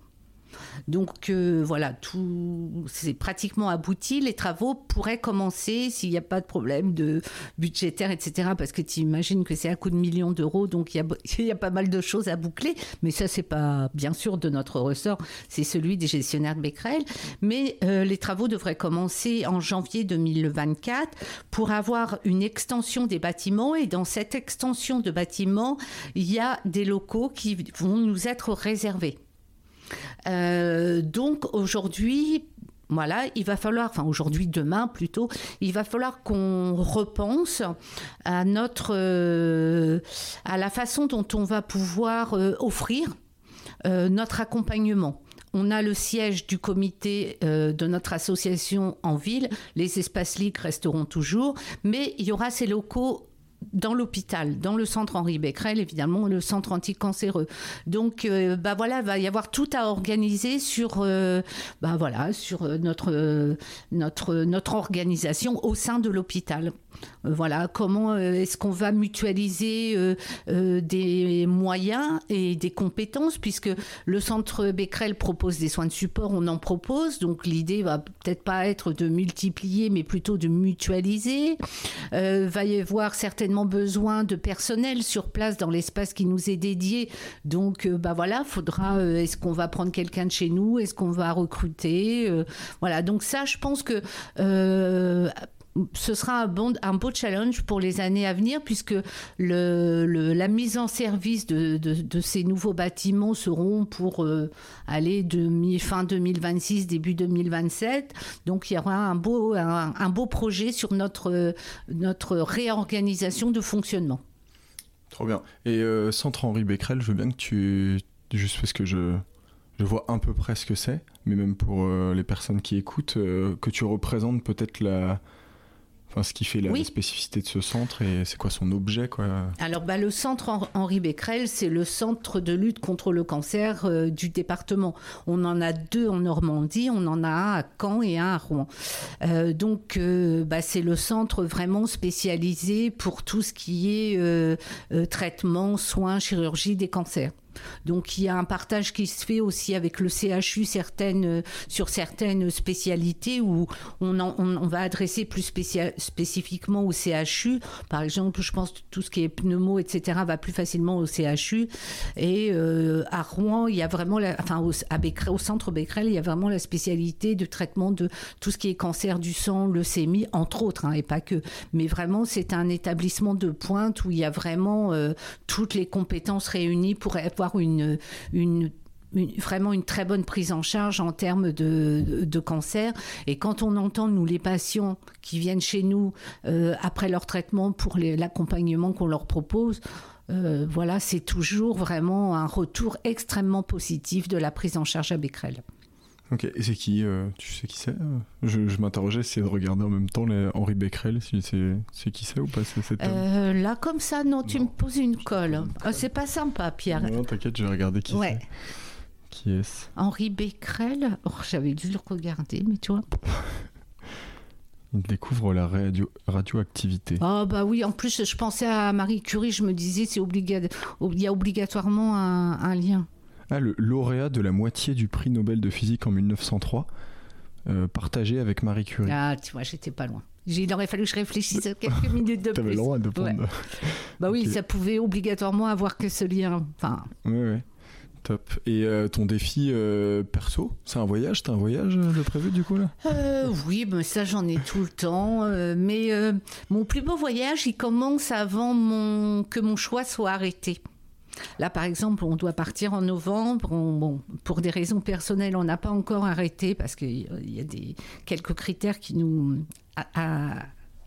Donc euh, voilà, tout c'est pratiquement abouti. Les travaux pourraient commencer s'il n'y a pas de problème de budgétaire, etc. Parce que tu imagines que c'est un coût de millions d'euros, donc il y, a, pas mal de choses à boucler. Mais ça, c'est pas bien sûr de notre ressort, c'est celui des gestionnaires de Becquerel. Mais euh, les travaux devraient commencer en janvier 2024 pour avoir une extension des bâtiments. Et dans cette extension de bâtiments, il y a des locaux qui vont nous être réservés. Euh, donc aujourd'hui, voilà, il va falloir, enfin aujourd'hui, demain plutôt, il va falloir qu'on repense à notre, euh, à la façon dont on va pouvoir euh, offrir notre accompagnement. On a le siège du comité de notre association en ville. Les espaces libres resteront toujours, mais il y aura ces locaux dans l'hôpital, dans le centre Henri Becquerel, évidemment, le centre anticancéreux. Donc, euh, bah voilà, il va y avoir tout à organiser sur, euh, bah voilà, sur euh, notre, notre, notre organisation au sein de l'hôpital. Voilà, comment est-ce qu'on va mutualiser des moyens et des compétences, puisque le centre Becquerel propose des soins de support, on en propose, donc l'idée va peut-être pas être de multiplier, mais plutôt de mutualiser. va y avoir certaines besoin de personnel sur place dans l'espace qui nous est dédié. Donc, euh, bah voilà, faudra. Euh, est-ce qu'on va prendre quelqu'un de chez nous? Est-ce qu'on va recruter? Euh, Voilà. Donc ça, je pense que ce sera un, beau challenge pour les années à venir puisque la mise en service de, ces nouveaux bâtiments seront pour euh, aller de fin 2026, début 2027. Donc il y aura un beau, un, beau projet sur notre, notre réorganisation de fonctionnement. Trop bien. Et euh, Centre Henri Becquerel, je veux bien que tu, juste parce que je, je vois un peu près ce que c'est, mais même pour euh, les personnes qui écoutent, que tu représentes peut-être la ce qui fait la, spécificité de ce centre et c'est quoi son objet quoi? Alors bah, le centre Henri Becquerel, c'est le centre de lutte contre le cancer euh, du département. On en a deux en Normandie, on en a un à Caen et un à Rouen. Euh, donc euh, bah, c'est le centre vraiment spécialisé pour tout ce qui est traitement, soins, chirurgie des cancers. Donc il y a un partage qui se fait aussi avec le CHU certaines, sur certaines spécialités où on, on, va adresser plus spécifiquement au CHU. Par exemple, je pense que tout ce qui est pneumo, etc., va plus facilement au CHU. Et euh, à Rouen, il y a vraiment, enfin au, au centre Becquerel, il y a vraiment la spécialité de traitement de tout ce qui est cancer du sang, leucémie, entre autres, hein, et pas que. Mais vraiment, c'est un établissement de pointe où il y a vraiment euh, toutes les compétences réunies pour avoir une, une vraiment une très bonne prise en charge en termes de, de, cancer. Et quand on entend, nous, les patients qui viennent chez nous euh, après leur traitement pour l'accompagnement qu'on leur propose, euh, voilà, c'est toujours vraiment un retour extrêmement positif de la prise en charge à Becquerel. Ok, et c'est qui euh, Tu sais qui c'est euh Je, je m'interrogeais, c'est de regarder en même temps les Henri Becquerel, si c'est qui c'est ou pas euh, Là, comme ça, non, tu me poses une colle. Ah, c'est pas sympa, Pierre. Non, t'inquiète, je vais regarder qui c'est. Qui est-ce Henri Becquerel oh, J'avais dû le regarder, mais tu vois. Il découvre la radio radioactivité. Ah bah oui, en plus je pensais à Marie Curie, je me disais c'est il y a obligatoirement un lien. Ah, le lauréat de la moitié du prix Nobel de physique en 1903, euh, partagé avec Marie Curie. Ah, tu vois, j'étais pas loin. Il aurait fallu que je réfléchisse quelques minutes de plus. le droit de prendre. Bah oui, ça pouvait obligatoirement avoir que ce lien. Enfin. Oui, oui. Top. Et euh, ton défi euh, perso, c'est un voyage T'as un voyage de prévu du coup là? Oui, mais ça j'en ai tout le temps. mais mon plus beau voyage, il commence avant mon... que mon choix soit arrêté. Là, par exemple, on doit partir en novembre. bon, pour des raisons personnelles, on n'a pas encore arrêté parce qu'il y a des, quelques critères qui nous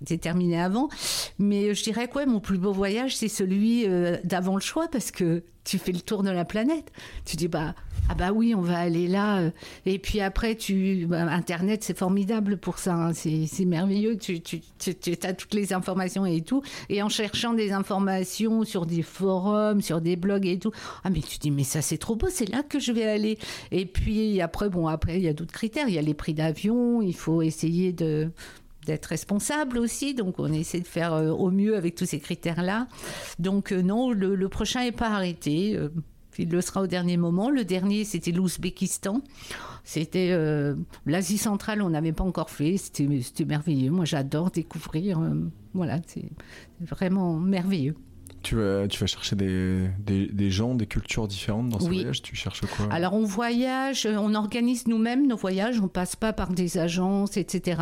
déterminés avant. Mais je dirais que mon plus beau voyage, c'est celui euh, d'avant le choix parce que tu fais le tour de la planète. Tu dis, bah, ah bah oui, on va aller là. Euh. Et puis après, tu, bah, Internet, c'est formidable pour ça. Hein. C'est merveilleux. Tu, tu, tu, as toutes les informations et tout. Et en cherchant des informations sur des forums, sur des blogs et tout, ah mais tu dis, mais ça c'est trop beau, c'est là que je vais aller. Et puis après, bon, après, il y a d'autres critères. Il y a les prix d'avion. Il faut essayer de d'être responsable aussi. Donc, on essaie de faire euh, au mieux avec tous ces critères-là. Donc, euh, non, le, prochain n'est pas arrêté. Euh, il le sera au dernier moment. Le dernier, c'était l'Ouzbékistan. C'était l'Asie centrale, on n'avait pas encore fait. C'était merveilleux. Moi, j'adore découvrir. voilà, c'est vraiment merveilleux. Tu vas, tu vas chercher des, des, gens, des cultures différentes dans ce voyage? Tu cherches quoi? Alors on voyage, on organise nous-mêmes nos voyages, on passe pas par des agences, etc.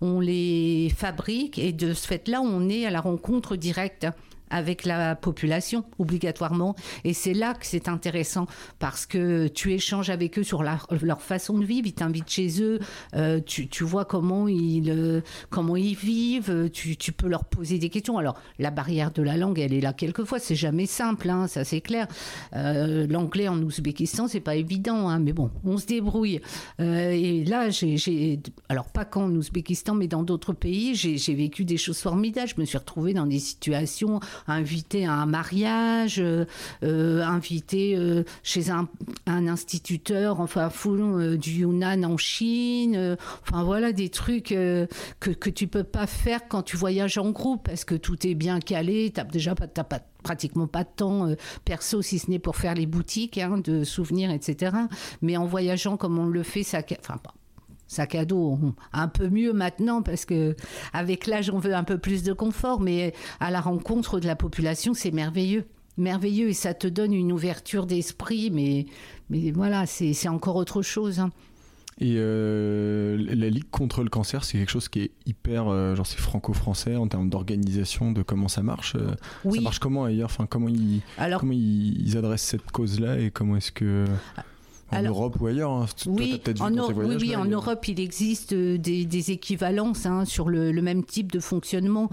On les fabrique et de ce fait-là, on est à la rencontre directe avec la population obligatoirement. Et c'est là que c'est intéressant parce que tu échanges avec eux sur leur façon de vivre, ils t'invitent chez eux, euh, tu, vois comment ils, euh, comment ils vivent, tu, tu, peux leur poser des questions. Alors la barrière de la langue, elle est là quelquefois, c'est jamais simple, hein, ça c'est clair. Euh, l'anglais en Ouzbékistan, c'est pas évident, hein, mais bon, on se débrouille. et là, j'ai, alors pas qu'en Ouzbékistan, mais dans d'autres pays, j'ai vécu des choses formidables. Je me suis retrouvée dans des situations invité à un mariage, euh, euh, invité euh, chez un, instituteur, enfin fou du Yunnan en Chine. enfin voilà des trucs que, que tu peux pas faire quand tu voyages en groupe parce que tout est bien calé. T'as déjà pas, pas pratiquement pas de temps perso si ce n'est pour faire les boutiques hein, de souvenirs, etc. Mais en voyageant comme on le fait, ça, enfin pas sac à dos un peu mieux maintenant parce que avec l'âge on veut un peu plus de confort mais à la rencontre de la population c'est merveilleux merveilleux et ça te donne une ouverture d'esprit mais mais voilà c'est encore autre chose hein. Et euh, la Ligue contre le cancer, c'est quelque chose qui est hyper, euh, genre c'est franco-français en termes d'organisation, de comment ça marche. Euh, ça marche comment ailleurs? Enfin, comment ils, comment ils, adressent cette cause-là et comment est-ce que en Europe ou ailleurs hein. Oui, en, oui, en Europe, il existe euh, des, équivalences hein, sur le, même type de fonctionnement,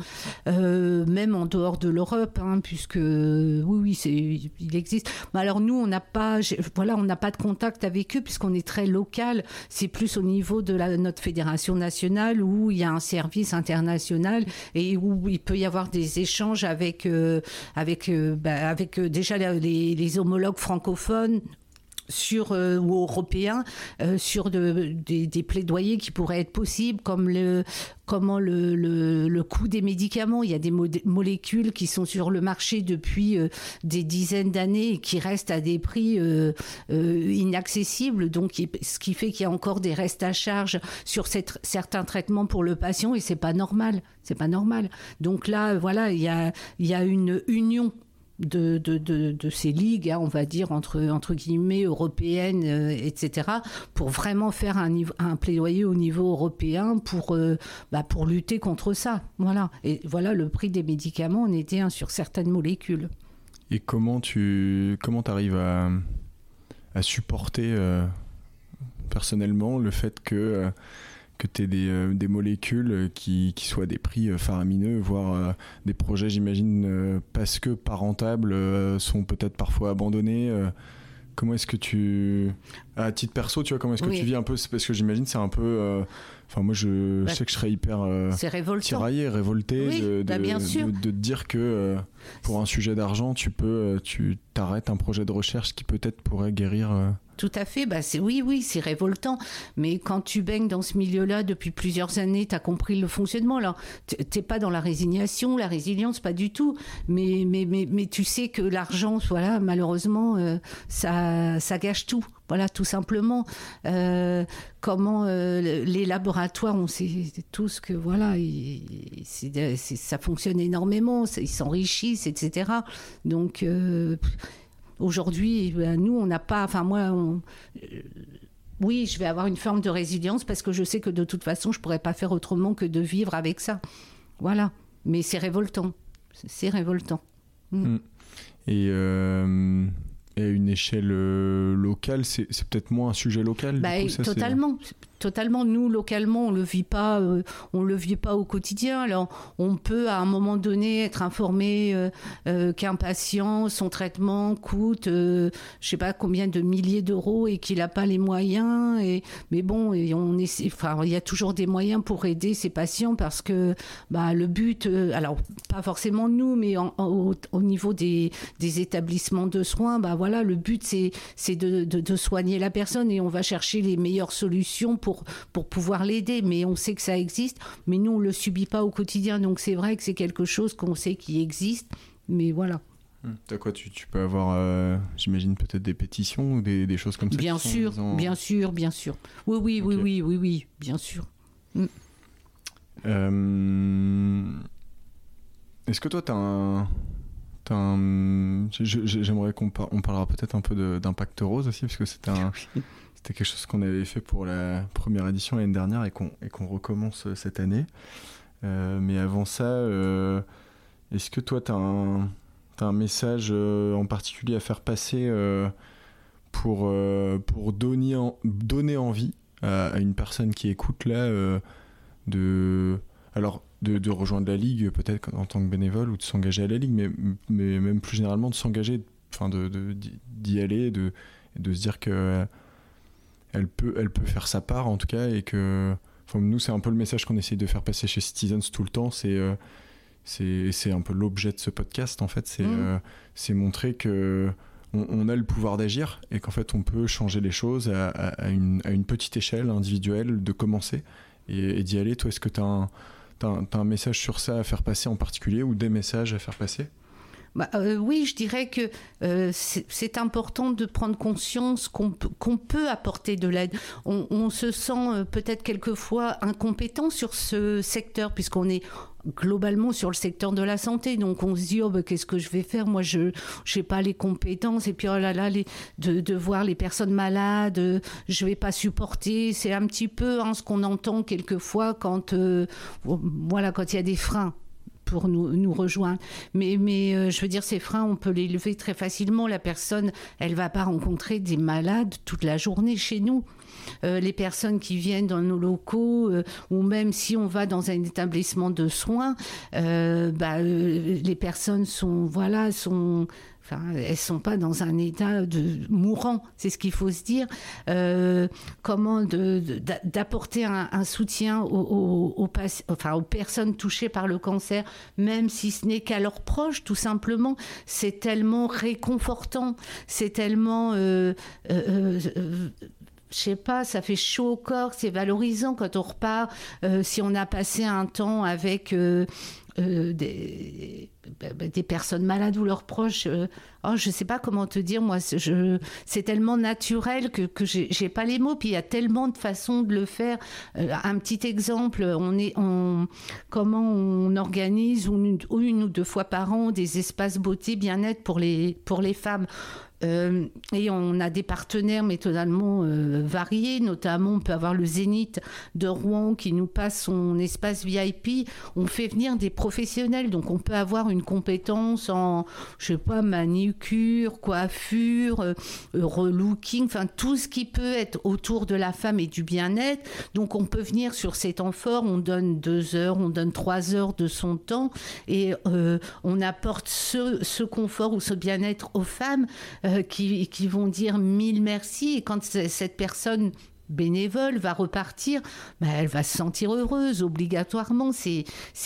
euh, même en dehors de l'Europe, hein, puisque oui, oui, c'est, il existe. Mais alors nous, on n'a pas, voilà, on n'a pas de contact avec eux puisqu'on est très local. C'est plus au niveau de la, notre fédération nationale où il y a un service international et où il peut y avoir des échanges avec, euh, avec, bah, avec déjà les, les homologues francophones sur euh, ou européens euh, sur de, des, plaidoyers qui pourraient être possibles comme le comment le, le, coût des médicaments. Il y a des molécules qui sont sur le marché depuis euh, des dizaines d'années et qui restent à des prix inaccessibles. Donc ce qui fait qu'il y a encore des restes à charge sur certains traitements pour le patient et c'est pas normal. C'est pas normal. Donc là voilà il y a il y a une union de, de, de, ces ligues, hein, on va dire, entre, entre guillemets, européennes, euh, etc., pour vraiment faire un, un plaidoyer au niveau européen pour, euh, bah, pour lutter contre ça. Voilà. Et voilà, le prix des médicaments, on était sur certaines molécules. Et comment tu comment arrives à, à supporter euh, personnellement le fait que que tu aies des, euh, des, molécules euh, qui, qui, soient des prix euh, faramineux, voire des projets, j'imagine, parce que pas rentables, sont peut-être parfois abandonnés. Comment est-ce que tu, à titre perso, tu vois, comment est-ce que tu vis un peu? Parce que j'imagine c'est un peu, enfin moi je, bah, sais que je serais hyper tiraillé, révolté de, bah, de, de, dire que pour un sujet d'argent, tu peux, tu t'arrêtes un projet de recherche qui peut-être pourrait guérir. Tout à fait, bah c'est oui, oui, c'est révoltant. Mais quand tu baignes dans ce milieu-là depuis plusieurs années, tu as compris le fonctionnement. Alors, t'es pas dans la résignation, la résilience, pas du tout. Mais, mais, mais, mais tu sais que l'argent, voilà, malheureusement, euh, ça, ça gâche tout. Voilà, tout simplement. Euh, comment euh, les laboratoires, on sait tous que voilà, ça fonctionne énormément, ils s'enrichissent, etc. Donc Aujourd'hui, ben, nous, on n'a pas. Enfin, moi, euh, oui, je vais avoir une forme de résilience parce que je sais que de toute façon, je ne pourrais pas faire autrement que de vivre avec ça. Voilà. Mais c'est révoltant. C'est révoltant. Mm. Mm. Et. Euh, à une échelle euh, locale, c'est peut-être moins un sujet local. Bah, totalement totalement. Nous, localement, on le vit pas, euh, on le vit pas au quotidien. Alors, on peut à un moment donné être informé euh, euh, qu'un patient, son traitement coûte, je sais pas combien de milliers d'euros et qu'il n'a pas les moyens. Et mais bon, et on enfin, il y a toujours des moyens pour aider ces patients parce que bah, le but, alors pas forcément nous, mais au, niveau des, établissements de soins, bah voilà, le but c'est c'est de, de, de soigner la personne et on va chercher les meilleures solutions pour, pour pouvoir l'aider. Mais on sait que ça existe, mais nous, on ne le subit pas au quotidien. Donc c'est vrai que c'est quelque chose qu'on sait qui existe, mais voilà. Hum, quoi tu, tu, peux avoir, euh, j'imagine, peut-être des pétitions ou des, des, choses comme ça Bien sûr, bien sûr, bien sûr. Oui, oui, oui, oui, oui, oui, bien sûr. Hum. Euh, est-ce que toi, tu as un... J'aimerais qu'on on parlera peut-être un peu d'impact rose aussi, parce que c'est un, c'était quelque chose qu'on avait fait pour la première édition l'année dernière et qu'on recommence euh, cette année. Euh, mais avant ça, euh, est-ce que toi, tu as, un message en particulier à faire passer pour, pour donner, donner envie à, une personne qui écoute là de, alors, de, rejoindre la Ligue peut-être en tant que bénévole ou de s'engager à la Ligue, mais, mais même plus généralement de s'engager, enfin d'y de, d'y aller, de, de se dire que elle peut, elle peut faire sa part en tout cas et que enfin, nous c'est un peu le message qu'on essaye de faire passer chez Citizens tout le temps c'est euh, c'est un peu l'objet de ce podcast en fait c'est mmh. euh, c'est montrer que on, a le pouvoir d'agir et qu'en fait on peut changer les choses à, une, à, une, petite échelle individuelle de commencer et, d'y aller toi est-ce que tu as un message sur ça à faire passer en particulier ou des messages à faire passer? Bah, euh, oui, je dirais que euh, c'est important de prendre conscience qu'on peut apporter de l'aide. On, se sent euh, peut-être quelquefois incompétent sur ce secteur, puisqu'on est globalement sur le secteur de la santé. Donc on se dit, oh, bah, qu'est-ce que je vais faire? Moi, je n'ai pas les compétences. Et puis, oh là là, les, de, voir les personnes malades, je vais pas supporter. C'est un petit peu hein, ce qu'on entend quelquefois quand, voilà, quand il y a des freins pour nous, rejoindre. Mais, mais euh, je veux dire, ces freins, on peut les lever très facilement. La personne, elle va pas rencontrer des malades toute la journée chez nous. Euh, les personnes qui viennent dans nos locaux, euh, ou même si on va dans un établissement de soins, bah, les personnes sont, voilà, sont Enfin, elles sont pas dans un état de mourant, c'est ce qu'il faut se dire. Euh, comment d'apporter un, soutien aux, personnes touchées par le cancer, même si ce n'est qu'à leurs proches, tout simplement. C'est tellement réconfortant, c'est tellement euh, euh, je sais pas, ça fait chaud au corps, c'est valorisant quand on repart. si on a passé un temps avec euh, des, des, personnes malades ou leurs proches. Euh, oh, je ne sais pas comment te dire, moi, c'est tellement naturel que, que j'ai pas les mots. Puis il y a tellement de façons de le faire. Euh, un petit exemple, on est, on, comment on organise une, une, ou deux fois par an des espaces beauté bien-être pour les, pour les femmes. Euh, et on a des partenaires mais totalement euh, variés, notamment on peut avoir le Zénith de Rouen qui nous passe son espace VIP. On fait venir des professionnels, donc on peut avoir une compétence en, je sais pas, manicure, coiffure, euh, relooking, enfin tout ce qui peut être autour de la femme et du bien-être. Donc on peut venir sur ces temps forts, on donne deux heures, on donne trois heures de son temps. Et on apporte ce confort ou ce bien-être aux femmes euh, qui, vont dire mille merci. Et quand cette personne bénévole va repartir, ben, elle va se sentir heureuse obligatoirement. C'est,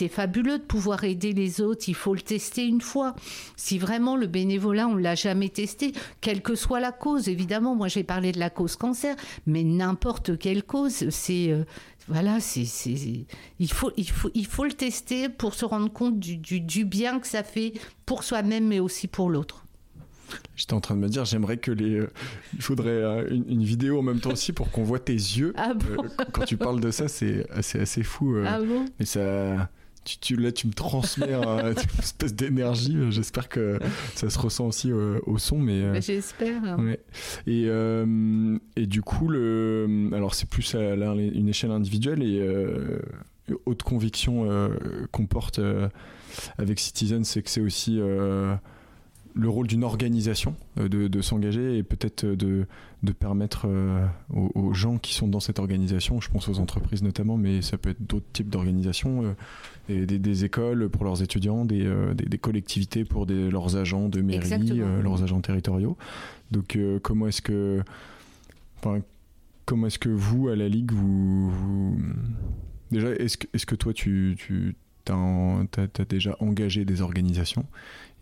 fabuleux de pouvoir aider les autres. Il faut le tester une fois. Si vraiment le bénévolat, on ne l'a jamais testé, quelle que soit la cause, évidemment, moi j'ai parlé de la cause cancer, mais n'importe quelle cause, c'est... Euh, voilà, il, faut, le tester pour se rendre compte du bien que ça fait pour soi-même, mais aussi pour l'autre. J'étais en train de me dire, j'aimerais que les. Euh, il faudrait euh, une, vidéo en même temps aussi pour qu'on voit tes yeux. Ah euh, quand tu parles de ça, c'est assez, assez fou. ah bon Mais ça. Tu, tu, là, tu me transmets une espèce d'énergie. J'espère que ça se ressent aussi au son. Mais, bah, J'espère. Et, et du coup, le, alors c'est plus à une échelle individuelle et haute conviction qu'on porte avec Citizen, c'est que c'est aussi le rôle d'une organisation euh, de, s'engager et peut-être de, de permettre euh, aux, gens qui sont dans cette organisation, je pense aux entreprises notamment, mais ça peut être d'autres types d'organisations, euh, des, écoles pour leurs étudiants, des, des, collectivités pour leurs agents de mairie, leurs agents territoriaux. Donc comment est-ce que, comment est-ce que vous à la ligue vous, déjà est-ce que, est-ce que toi tu, tu as, as, déjà engagé des organisations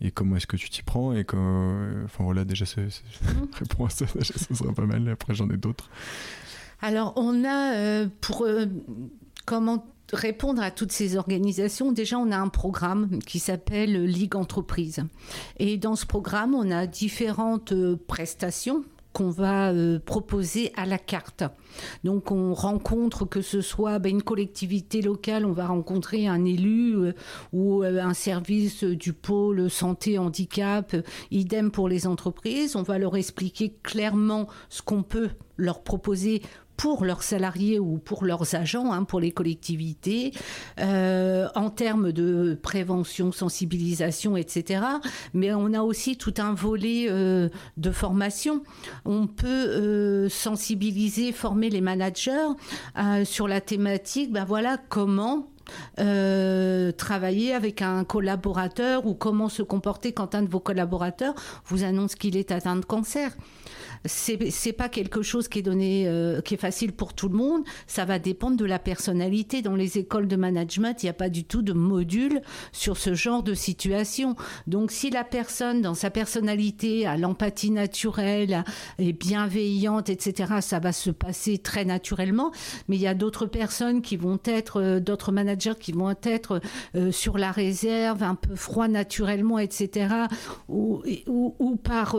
et comment est-ce que tu t'y prends et que, enfin voilà déjà c'est, mhm. réponds à ça déjà ce sera pas mal après j'en ai d'autres alors on a euh, pour euh, comment répondre à toutes ces organisations, déjà on a un programme qui s'appelle Ligue Entreprise. Et dans ce programme, on a différentes euh, prestations qu'on va euh, proposer à la carte. Donc on rencontre que ce soit ben, une collectivité locale, on va rencontrer un élu euh, ou euh, un service du pôle santé handicap, idem pour les entreprises, on va leur expliquer clairement ce qu'on peut leur proposer pour leurs salariés ou pour leurs agents, hein, pour les collectivités, euh, en termes de prévention, sensibilisation, etc. Mais on a aussi tout un volet euh, de formation. On peut euh, sensibiliser, former les managers sur la thématique, ben voilà, comment travailler avec un collaborateur ou comment se comporter quand un de vos collaborateurs vous annonce qu'il est atteint de cancer c'est pas quelque chose qui est donné, euh, qui est facile pour tout le monde. Ça va dépendre de la personnalité. Dans les écoles de management, il n'y a pas du tout de module sur ce genre de situation. Donc, si la personne, dans sa personnalité, a l'empathie naturelle, est bienveillante, etc., ça va se passer très naturellement. Mais il y a d'autres personnes qui vont être, euh, d'autres managers qui vont être euh, sur la réserve, un peu froid naturellement, etc., ou, ou, ou par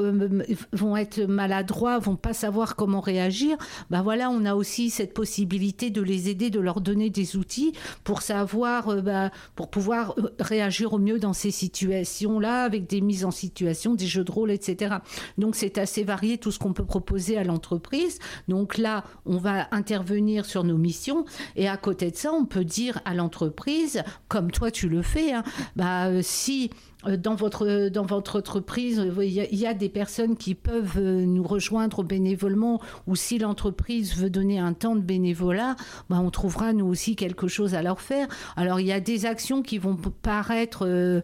vont être malades droit vont pas savoir comment réagir, ben voilà, on a aussi cette possibilité de les aider, de leur donner des outils pour savoir, euh, bah, pour pouvoir euh, réagir au mieux dans ces situations-là, avec des mises en situation, des jeux de rôle, etc. Donc c'est assez varié tout ce qu'on peut proposer à l'entreprise. Donc là, on va intervenir sur nos missions et à côté de ça, on peut dire à entreprises, comme toi tu le fais, hein, bah, si dans votre, dans votre entreprise, euh, il y, a, des personnes qui peuvent euh, nous rejoindre bénévolement ou si l'entreprise veut donner un temps de bénévolat, ben on trouvera nous aussi quelque chose à leur faire. Alors il y a des actions qui vont paraître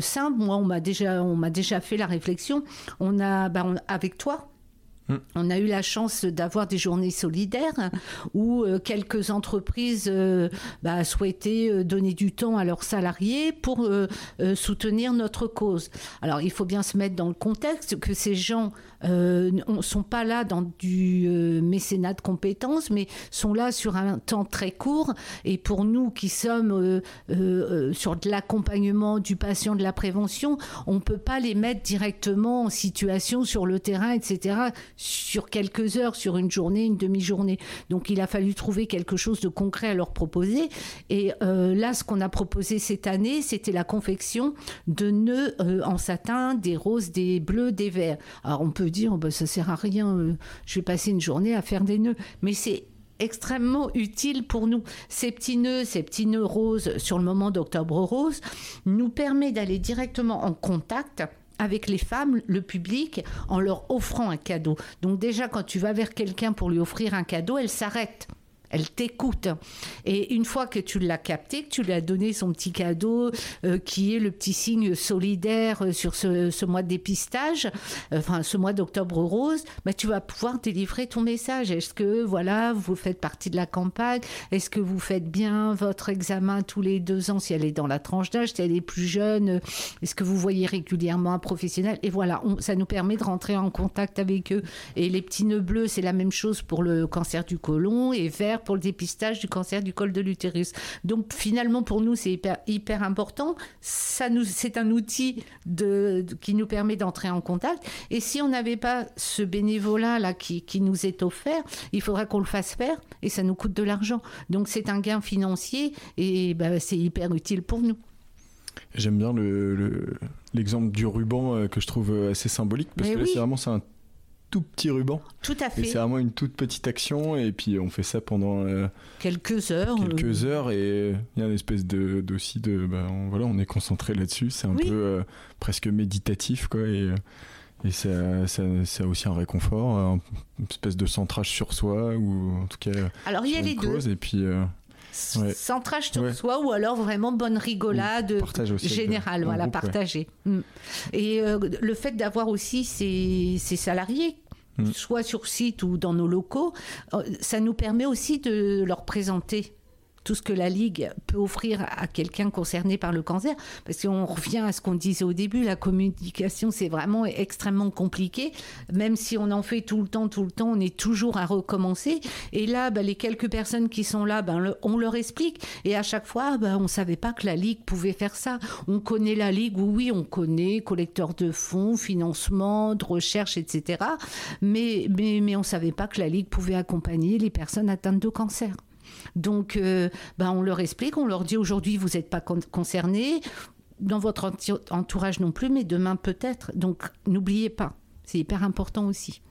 simples. Moi, on m'a déjà, déjà fait la réflexion. On a, ben, avec toi. On a eu la chance d'avoir des journées solidaires où euh, quelques entreprises euh, bah, souhaitaient euh, donner du temps à leurs salariés pour soutenir notre cause. Alors il faut bien se mettre dans le contexte que ces gens ne sont pas là dans du mécénat de compétences, mais sont là sur un temps très court. Et pour nous qui sommes sur de l'accompagnement du patient, de la prévention, on ne peut pas les mettre directement en situation sur le terrain, etc sur quelques heures, sur une journée, une demi-journée. Donc il a fallu trouver quelque chose de concret à leur proposer. Et euh, là, ce qu'on a proposé cette année, c'était la confection de nœuds euh, en satin, des roses, des bleus, des verts. Alors on peut dire, ben, ça sert à rien, euh, je vais passer une journée à faire des nœuds. Mais c'est extrêmement utile pour nous. Ces petits nœuds, ces petits nœuds roses sur le moment d'Octobre Rose nous permet d'aller directement en contact avec les femmes, le public, en leur offrant un cadeau. Donc déjà, quand tu vas vers quelqu'un pour lui offrir un cadeau, elle s'arrête elle t'écoute. Et une fois que tu l'as capté, que tu lui as donné son petit cadeau, euh, qui est le petit signe solidaire euh, sur ce, mois de dépistage, euh, enfin ce mois d'octobre rose, bah, tu vas pouvoir délivrer ton message. Est-ce que voilà, vous faites partie de la campagne? Est-ce que vous faites bien votre examen tous les deux ans si elle est dans la tranche d'âge, si elle est plus jeune? Est-ce que vous voyez régulièrement un professionnel? Et voilà, ça nous permet de rentrer en contact avec eux. Et les petits nœuds bleus, c'est la même chose pour le cancer du côlon et vert pour le dépistage du cancer du col de l'utérus. Donc finalement, pour nous, c'est hyper, hyper important. Ça nous, c'est un outil de, qui nous permet d'entrer en contact. Et si on n'avait pas ce bénévolat là qui, qui nous est offert, il faudrait qu'on le fasse faire et ça nous coûte de l'argent. Donc c'est un gain financier et bah, c'est hyper utile pour nous. J'aime bien l'exemple le, du ruban euh, que je trouve assez symbolique parce que c'est vraiment un tout petit ruban. Tout à fait. c'est vraiment une toute petite action et puis on fait ça pendant euh, quelques heures. Quelques euh. heures et il y a une espèce de d'aussi de, bah, on, voilà on est concentré là-dessus. C'est un peu euh, presque méditatif quoi et et ça, ça, ça, a aussi un réconfort, une espèce de centrage sur soi ou en tout cas. Alors il y a les deux. Et puis. Centrage sur soi ou alors vraiment bonne rigolade générale, voilà, partager. Mm. Et le fait d'avoir aussi ces, ces salariés Mm. soit sur site ou dans nos locaux, euh, ça nous permet aussi de leur présenter tout ce que la Ligue peut offrir à quelqu'un concerné par le cancer. Parce qu'on revient à ce qu'on disait au début, la communication, c'est vraiment extrêmement compliqué. Même si on en fait tout le temps, tout le temps, on est toujours à recommencer. Et là, bah, les quelques personnes qui sont là, ben, on leur explique. Et à chaque fois, bah, on ne savait pas que la Ligue pouvait faire ça. On connaît la Ligue, oui, on connaît, collecteur de fonds, financement, de recherche, etc. Mais, mais, mais on ne savait pas que la Ligue pouvait accompagner les personnes atteintes de cancer. Donc, euh, ben, on leur explique, on leur dit aujourd'hui, vous n'êtes pas concernés, dans votre entourage non plus, mais demain peut-être. Donc, n'oubliez pas, c'est hyper important aussi.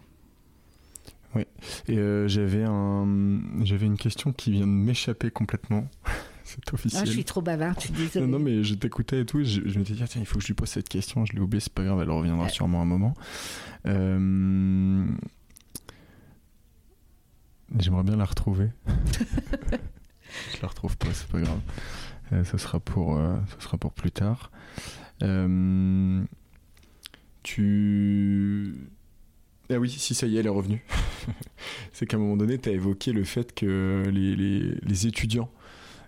Oui, et euh, j'avais un, j'avais une question qui vient de m'échapper complètement. c'est officiel. Ah, je suis trop bavard, je suis désolée. Non, non, mais je t'écoutais et tout, je, je m'étais dit, tiens, il faut que je lui pose cette question, je l'ai oublié, c'est pas grave, elle reviendra sûrement un moment. Euh, J'aimerais bien la retrouver. je la retrouve pas, c'est pas grave. Euh, ça, sera pour, euh, ça sera pour plus tard. Euh, tu. Ah oui, si ça y est, elle est revenue. c'est qu'à un moment donné, tu as évoqué le fait que les, les, les étudiants,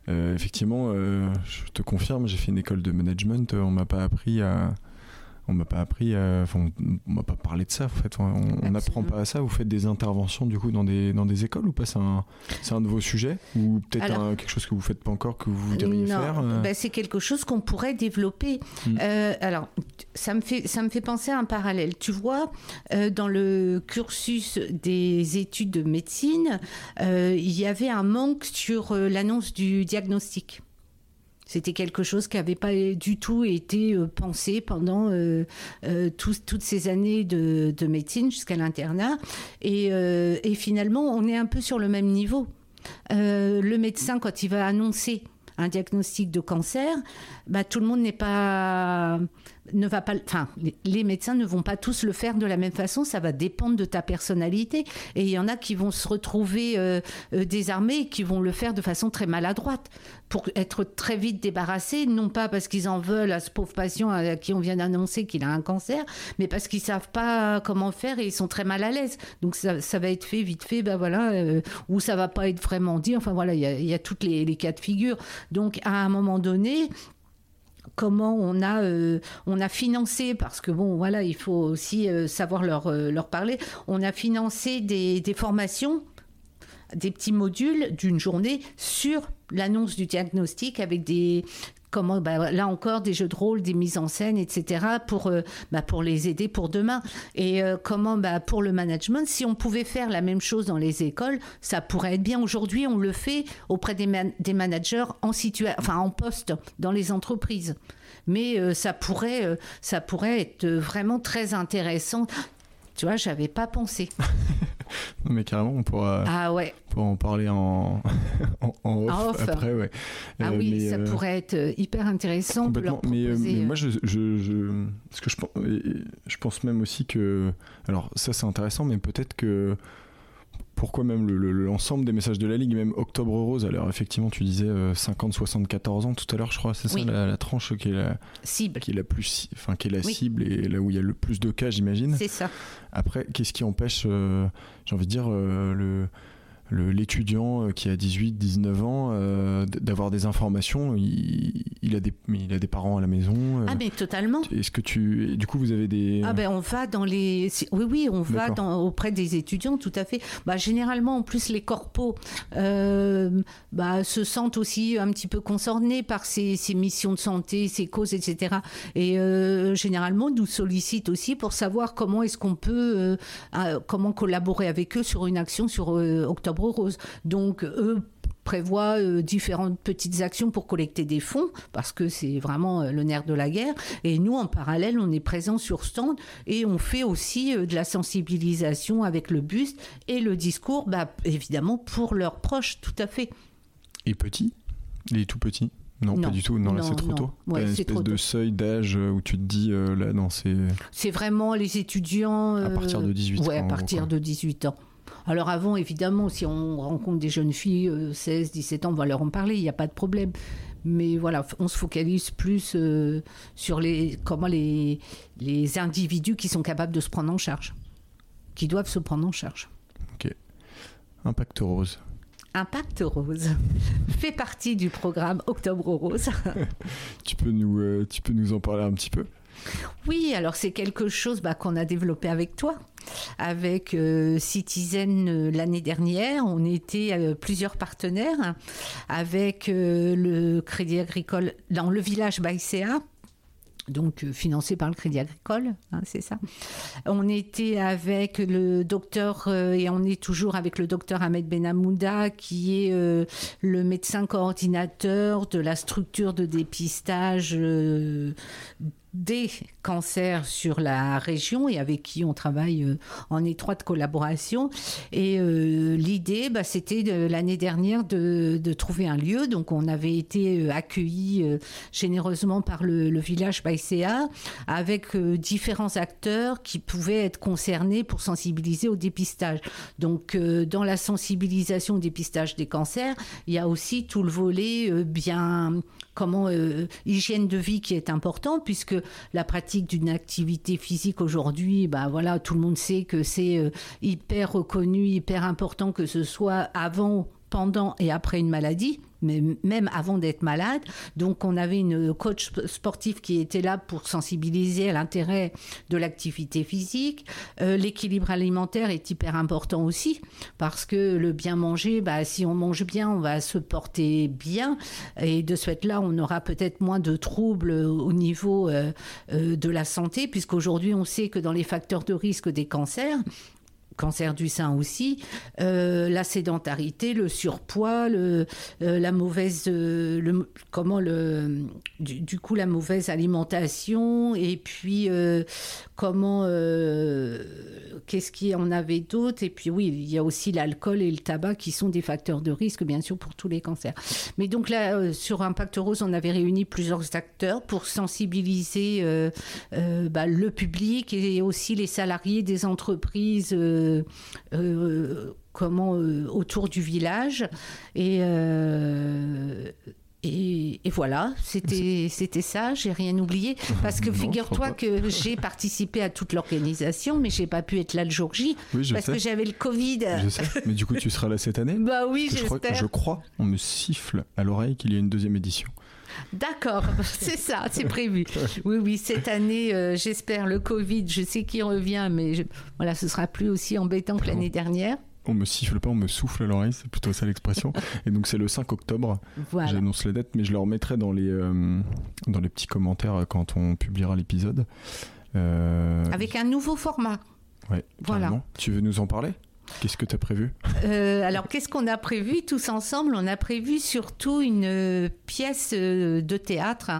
effectivement, je te confirme, j'ai fait une école de management, on m'a pas appris à on m'a pas appris, on, m'a pas parlé de ça. En fait, on n'apprend pas à ça. Vous faites des interventions du coup dans des dans des écoles ou pas? C'est un un de vos sujets? Ou peut-être quelque chose que vous faites pas encore que vous voudriez faire euh? ben, c'est quelque chose qu'on pourrait développer. Hmm. Euh, alors ça me fait ça me fait penser à un parallèle. Tu vois, euh, dans le cursus des études de médecine, il y avait un manque sur l'annonce du diagnostic. C'était quelque chose qui n'avait pas du tout été euh, pensé pendant euh, euh, toutes ces années de, médecine jusqu'à l'internat. Et, finalement, on est un peu sur le même niveau. le médecin, quand il va annoncer un diagnostic de cancer, bah, tout le monde n'est pas ne va pas, enfin, les médecins ne vont pas tous le faire de la même façon. Ça va dépendre de ta personnalité. Et il y en a qui vont se retrouver euh, euh, désarmés et qui vont le faire de façon très maladroite pour être très vite débarrassés, non pas parce qu'ils en veulent à ce pauvre patient à qui on vient d'annoncer qu'il a un cancer, mais parce qu'ils savent pas comment faire et ils sont très mal à l'aise. Donc ça, va être fait vite fait, ben voilà, euh, ou ça va pas être vraiment dit. Enfin voilà, il y a, toutes les, les cas de figure. Donc à un moment donné, comment on a, euh, on a financé, parce que bon, voilà, il faut aussi euh, savoir leur, euh, leur parler, on a financé des formations des petits modules d'une journée sur l'annonce du diagnostic avec des, comment bah, là encore des jeux de rôle, des mises en scène, etc. pour euh, bah, pour les aider pour demain. Et euh, comment bah, pour le management, si on pouvait faire la même chose dans les écoles, ça pourrait être bien. Aujourd'hui, on le fait auprès des, des managers en enfin en poste dans les entreprises. Mais euh, ça pourrait ça pourrait être vraiment très intéressant. Tu vois, j'avais pas pensé. mais carrément, on pourra, ah ouais. en parler en, en, off, après. Ouais. Ah euh, oui, ça euh, pourrait être euh, hyper intéressant leur proposer... mais, moi, je, je, je, que je, je pense même aussi que... Alors ça, c'est intéressant, mais peut-être que pourquoi même l'ensemble des messages de la Ligue, même Octobre Rose, alors effectivement tu disais 50-74 ans tout à l'heure je crois, c'est ça la, tranche qui est la cible, qui est la plus, enfin qui est la cible et là où il y a le plus de cas j'imagine. C'est ça. Après, qu'est-ce qui empêche, euh, j'ai envie de dire, euh, le l'étudiant euh, qui a 18, 19 ans, euh, d'avoir des informations, il, a des, il a des parents à la maison. Euh. ah, mais totalement. Est-ce que tu. Du coup, vous avez des. Ah, ben on va dans les. Oui, oui, on va dans, auprès des étudiants, tout à fait. Bah, généralement, en plus, les corpos bah, se sentent aussi un petit peu concernés par ces, ces missions de santé, ces causes, etc. Et généralement, nous sollicitent aussi pour savoir comment est-ce qu'on peut. comment collaborer avec eux sur une action sur Octobre Rose. Donc, eux prévoient euh, différentes petites actions pour collecter des fonds, parce que c'est vraiment euh, le nerf de la guerre. Et nous, en parallèle, on est présents sur stand et on fait aussi euh, de la sensibilisation avec le buste et le discours, bah, évidemment, pour leurs proches, tout à fait. Et petit? Les tout petits non, pas du tout. Non, là, c'est trop tôt. Ouais, une espèce de seuil d'âge où tu te dis, là, non, c'est. C'est vraiment les étudiants. à partir de 18 ans. Ouais, à partir de 18 ans. Alors avant, évidemment, si on rencontre des jeunes filles, 16, euh, 17 ans, on va leur en parler, il n'y a pas de problème. Mais voilà, on se focalise plus euh, sur les, comment les, les individus qui sont capables de se prendre en charge, qui doivent se prendre en charge. Ok. Impact Rose. Impact Rose fait partie du programme Octobre Rose. tu, peux nous, euh, tu peux nous en parler un petit peu? Oui, alors c'est quelque chose bah, qu'on a développé avec toi, avec euh, Citizen euh, l'année dernière. On était euh, plusieurs partenaires avec le Crédit Agricole dans le village Baïséa donc financé par le Crédit Agricole, hein, c'est ça. On était avec le docteur, et on est toujours avec le docteur Ahmed Benamouda, qui est le médecin coordinateur de la structure de dépistage des cancers sur la région et avec qui on travaille euh, en étroite collaboration. Et euh, l'idée, bah, c'était l'année dernière de, trouver un lieu. Donc on avait été euh, accueillis généreusement par le, village Baïséa avec différents acteurs qui pouvaient être concernés pour sensibiliser au dépistage. Donc dans la sensibilisation au dépistage des cancers, il y a aussi tout le volet bien comment euh, hygiène de vie qui est important puisque la pratique d'une activité physique aujourd'hui, bah voilà, tout le monde sait que c'est euh, hyper reconnu, hyper important que ce soit avant pendant et après une maladie mais même avant d'être malade. Donc on avait une coach sportive qui était là pour sensibiliser à l'intérêt de l'activité physique. Euh, l'équilibre alimentaire est hyper important aussi parce que le bien manger, bah, si on mange bien, on va se porter bien et de ce fait-là, on aura peut-être moins de troubles au niveau euh, euh, de la santé puisqu'aujourd'hui on sait que dans les facteurs de risque des cancers, cancer du sein aussi, la sédentarité, le surpoids, le, la mauvaise, le, comment le, du, coup la mauvaise alimentation et puis comment, qu'est-ce qu'il y en avait d'autre et puis oui, il y a aussi l'alcool et le tabac qui sont des facteurs de risque bien sûr pour tous les cancers. Mais donc là, sur Impact Rose, on avait réuni plusieurs acteurs pour sensibiliser euh, euh, bah, le public et aussi les salariés des entreprises euh, comment autour du village et et, voilà, c'était c'était ça, j'ai rien oublié. Parce que figure-toi que j'ai participé à toute l'organisation, mais j'ai pas pu être là le jour J parce que j'avais le Covid. Je sais. Mais du coup, tu seras là cette année Bah oui, j'espère. Je crois, on me siffle à l'oreille qu'il y a une deuxième édition. D'accord, c'est ça, c'est prévu. Oui, oui, cette année, euh, j'espère le Covid, je sais qu'il revient, mais voilà, ce sera plus aussi embêtant que l'année dernière. On me siffle pas, on me souffle à l'oreille, c'est plutôt ça l'expression. Et donc c'est le 5 octobre. J'annonce la date, mais je le remettrai dans les, euh, dans les petits commentaires quand on publiera l'épisode. Euh, Avec un nouveau format. Ouais, voilà. Tu veux nous en parler? Qu'est-ce que tu as prévu? Euh, Alors, qu'est-ce qu'on a prévu? Tous ensemble On a prévu surtout une euh, pièce euh, de théâtre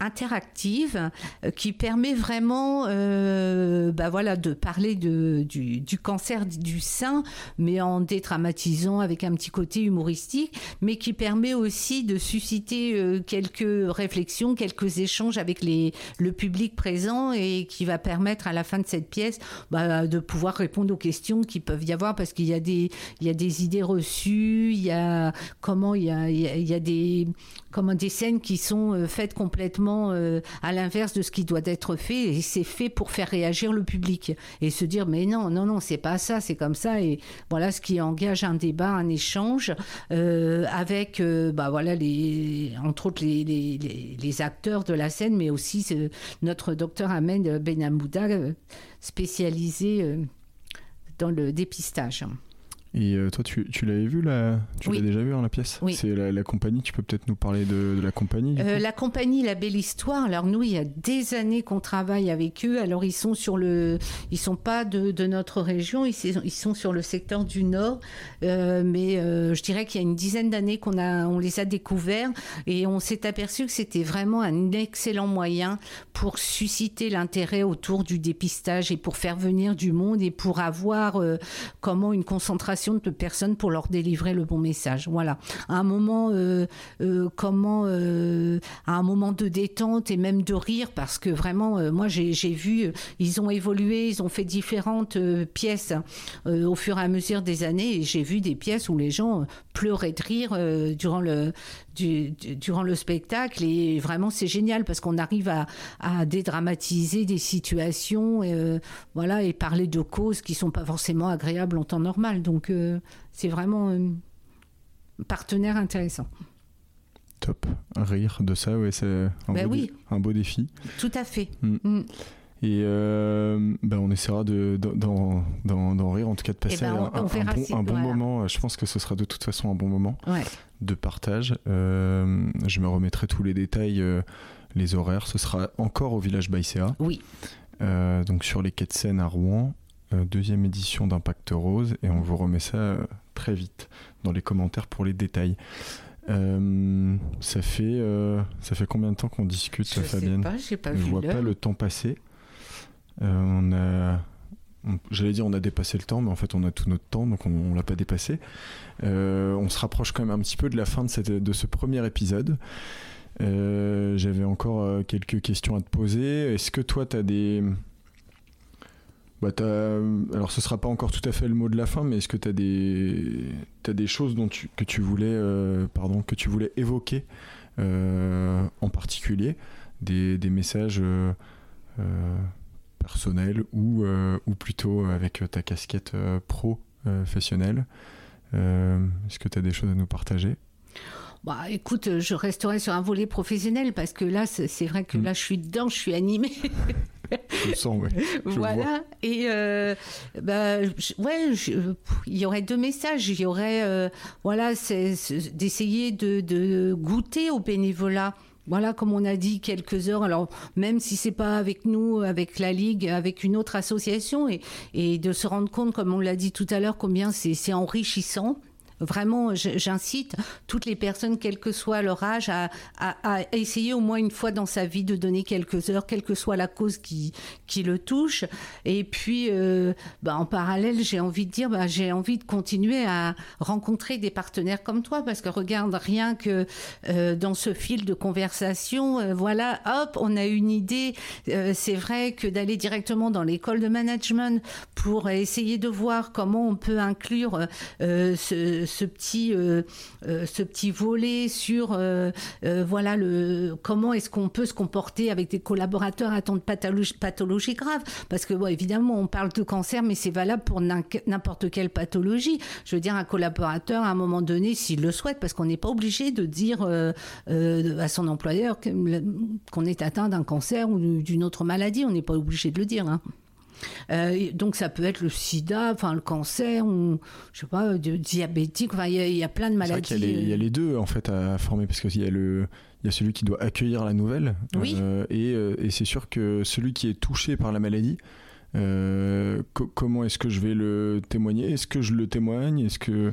interactive qui permet vraiment bah voilà, de parler de, du, cancer du sein, mais en dédramatisant avec un petit côté humoristique, mais qui permet aussi de susciter quelques réflexions, quelques échanges avec les, le public présent et qui va permettre à la fin de cette pièce bah, de pouvoir répondre aux questions qui peuvent y avoir parce qu'il y a des il y a des idées reçues, il y a comment il y a, il y a des comment des scènes qui sont euh, faites complètement euh, à l'inverse de ce qui doit être fait et c'est fait pour faire réagir le public et se dire mais non non non c'est pas ça c'est comme ça et voilà ce qui engage un débat un échange euh, avec bah voilà les entre autres les, les, les, acteurs de la scène mais aussi notre docteur Ahmed Benamouda spécialisé dans le dépistage. Et euh, toi, tu, tu l'avais vu là Tu l'as déjà vu hein, la pièce? Oui. C'est la, compagnie. Tu peux peut-être nous parler de, la compagnie euh, La compagnie, la belle histoire. Alors nous, il y a des années qu'on travaille avec eux. Alors ils sont sur le, ils sont pas de, de notre région. Ils, ils, sont sur le secteur du Nord. Euh, mais je dirais qu'il y a une dizaine d'années qu'on a, on les a découverts et on s'est aperçu que c'était vraiment un excellent moyen pour susciter l'intérêt autour du dépistage et pour faire venir du monde et pour avoir comment une concentration de personnes pour leur délivrer le bon message. Voilà. À un moment, euh, euh, comment, euh, à un moment de détente et même de rire, parce que vraiment, moi, j'ai vu, ils ont évolué, ils ont fait différentes pièces au fur et à mesure des années, et j'ai vu des pièces où les gens pleuraient de rire durant le durant le spectacle et vraiment c'est génial parce qu'on arrive à, à, dédramatiser des situations et, voilà et parler de causes qui sont pas forcément agréables en temps normal donc c'est vraiment un partenaire intéressant. Top. Rire de ça, ouais, c'est un, ben beau un beau défi. Tout à fait. Mm. Mm. Et euh, ben on essaiera d'en rire, en tout cas de passer eh ben, un, bon, moment. Je pense que ce sera de toute façon un bon moment de partage. Euh, je me remettrai tous les détails, euh, les horaires. Ce sera encore au village Baïséa. Oui. donc sur les quais de Seine à Rouen. Euh, deuxième édition d'Impact Rose, et on vous remet ça euh, très vite dans les commentaires pour les détails. Euh, ça fait ça fait combien de temps qu'on discute, je Fabienne sais pas, pas Je vois pas le temps passer. on a J'allais dire on a dépassé le temps, mais en fait on a tout notre temps, donc on, ne l'a pas dépassé. on se rapproche quand même un petit peu de la fin de, cette, de ce premier épisode. J'avais encore quelques questions à te poser. Est-ce que toi tu as des, bah alors ce sera pas encore tout à fait le mot de la fin, mais est-ce que tu as des, des choses dont tu, que, tu voulais, euh, que tu voulais évoquer euh, en particulier? Des, messages euh, personnels ou, ou plutôt avec ta casquette professionnelle? Est-ce que tu as des choses à nous partager? Bah, écoute, je resterai sur un volet professionnel parce que là, c'est vrai que mm. là, je suis dedans, je suis animée. Je sens, ouais. voilà. Et euh, bah, ouais, il y aurait deux messages. Il y aurait, euh, voilà, c'est d'essayer de, de, goûter au bénévolat voilà, comme on a dit, quelques heures. Alors, même si c'est pas avec nous, avec la Ligue, avec une autre association, et, et de se rendre compte, comme on l'a dit tout à l'heure, combien c'est enrichissant Vraiment, j'incite toutes les personnes, quel que soit leur âge, à, essayer au moins une fois dans sa vie de donner quelques heures, quelle que soit la cause qui, qui le touche. Et puis, euh, bah, en parallèle, j'ai envie de dire, bah, j'ai envie de continuer à rencontrer des partenaires comme toi, parce que regarde, rien que euh, dans ce fil de conversation, euh, voilà, hop, on a une idée. C'est vrai que d'aller directement dans l'école de management pour essayer de voir comment on peut inclure ce ce petit, euh, euh, ce petit volet sur euh, voilà le comment est-ce qu'on peut se comporter avec des collaborateurs atteints de pathologie, pathologie grave. Parce que bon, évidemment, on parle de cancer, mais c'est valable pour n'importe quelle pathologie. Je veux dire, un collaborateur, à un moment donné, s'il le souhaite, parce qu'on n'est pas obligé de dire à son employeur qu'on est atteint d'un cancer ou d'une autre maladie. On n'est pas obligé de le dire. Hein. Euh, donc ça peut être le sida, enfin le cancer, ou je sais pas, de, diabétique. Enfin, il y, a plein de maladies. Il y, a les deux en fait à former parce qu'il y a le il y a celui qui doit accueillir la nouvelle euh, et, euh, et c'est sûr que celui qui est touché par la maladie. comment est-ce que je vais le témoigner? Est-ce que je le témoigne? Est-ce que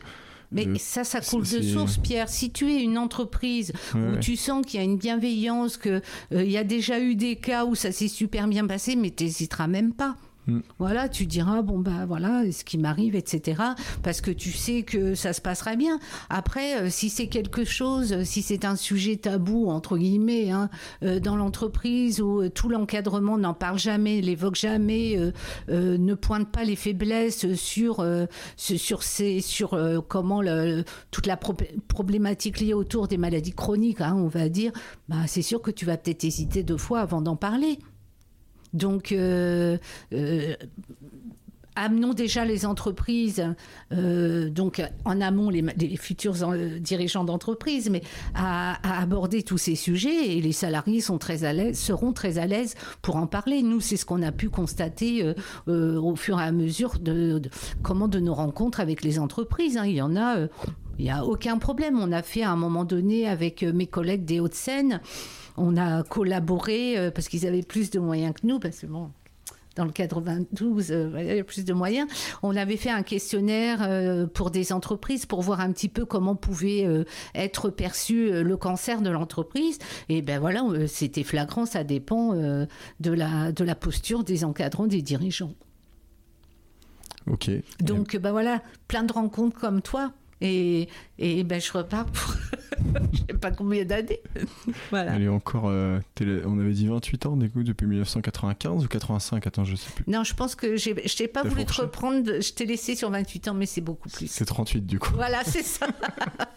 mais ça, ça coule de source, Pierre. Si tu es une entreprise où tu sens qu'il y a une bienveillance, qu'il il y a déjà eu des cas où ça s'est super bien passé, mais tu n'hésiteras même pas. Mm. Voilà, tu diras, bon, bah voilà, ce qui m'arrive, etc. Parce que tu sais que ça se passera bien. Après, euh, si c'est quelque chose, si c'est un sujet tabou, entre guillemets, hein, euh, dans l'entreprise où euh, tout l'encadrement n'en parle jamais, l'évoque jamais, ne pointe pas les faiblesses sur, sur, ces, sur comment toute la problématique liée autour des maladies chroniques, hein, on va dire, bah, c'est sûr que tu vas peut-être hésiter deux fois avant d'en parler. Donc, euh, euh, amenons déjà les entreprises, euh, donc en amont les, futurs dirigeants d'entreprise, mais à, aborder tous ces sujets et les salariés sont très à l'aise, seront très à l'aise pour en parler. Nous, c'est ce qu'on a pu constater au fur et à mesure de, comment de nos rencontres avec les entreprises. Hein. Il y en a, il n'y a aucun problème. On a fait à un moment donné avec mes collègues des Hauts-de-Seine on a collaboré euh, parce qu'ils avaient plus de moyens que nous, parce que bon, dans le 92, euh, il y a plus de moyens. On avait fait un questionnaire euh, pour des entreprises pour voir un petit peu comment pouvait être perçu le cancer de l'entreprise. Et ben voilà, c'était flagrant, ça dépend de, la, de la posture des encadrants, des dirigeants. Ok. Donc ben voilà, plein de rencontres comme toi. Et, et ben, je repars pour je sais pas combien d'années. voilà. Elle est encore. Euh, on avait dit 28 ans, du coup, depuis 1995 ou 85 Attends, je sais plus. Non, je pense que je n'ai pas voulu te reprendre. Je t'ai laissé sur 28 ans, mais c'est beaucoup plus. C'est 38 du coup. Voilà, c'est ça.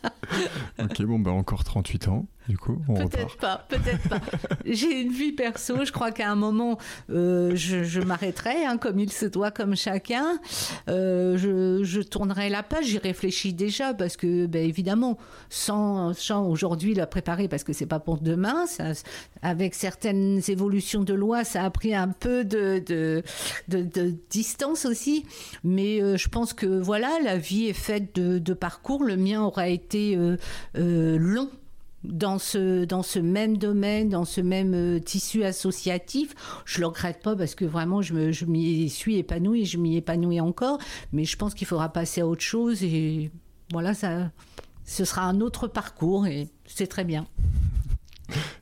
ok, bon, bah encore 38 ans du coup Peut-être pas, peut-être pas. J'ai une vie perso, je crois qu'à un moment, euh, je, m'arrêterai, hein, comme il se doit, comme chacun. Euh, je, tournerai la page, j'y réfléchis déjà, parce que, ben, évidemment, sans, sans aujourd'hui la préparer, parce que c'est pas pour demain, ça, avec certaines évolutions de loi, ça a pris un peu de, de, de, distance aussi. Mais euh, je pense que, voilà, la vie est faite de, de parcours. Le mien aura été long dans ce, dans ce même domaine, dans ce même euh, tissu associatif. Je le regrette pas parce que vraiment, je, je m'y suis épanouie, je m'y épanouis encore. Mais je pense qu'il faudra passer à autre chose et voilà, ça, ce sera un autre parcours et c'est très bien.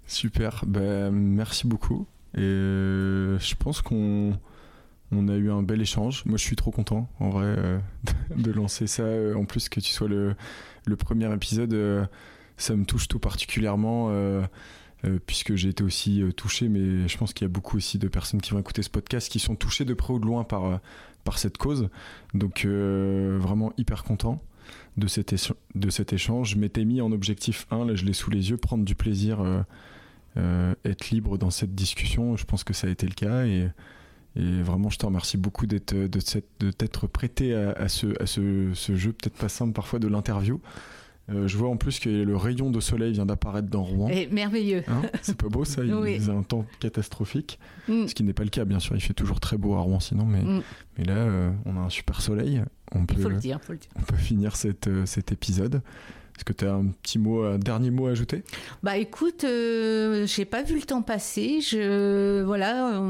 Super, ben, merci beaucoup. Et euh, je pense qu'on on a eu un bel échange. Moi, je suis trop content, en vrai, euh, de lancer ça. En plus, que tu sois le, le premier épisode ça me touche tout particulièrement. Euh, euh, puisque j'ai été aussi euh, touché, mais je pense qu'il y a beaucoup aussi de personnes qui vont écouter ce podcast qui sont touchées de près ou de loin par, par cette cause. Donc vraiment hyper content de cet, de cet échange. Je m'étais mis en objectif 1, là je l'ai sous les yeux, prendre du plaisir, être libre dans cette discussion. Je pense que ça a été le cas et, vraiment je te remercie beaucoup de, t'être prêté à, à, ce, à ce jeu, peut-être pas simple parfois de l'interview. Euh, je vois en plus que le rayon de soleil vient d'apparaître dans Rouen. Et merveilleux. Hein, c'est pas beau ça, il y a un temps catastrophique. Mm. Ce qui n'est pas le cas, bien sûr, il fait toujours très beau à Rouen sinon, mais, mm. mais là, euh, on a un super soleil. On peut, il faut le dire, faut le dire. On peut finir cette, euh, cet épisode. Est-ce que tu as un petit mot, un dernier mot à ajouter? Bah écoute, euh, j'ai pas vu le temps passer. Je voilà,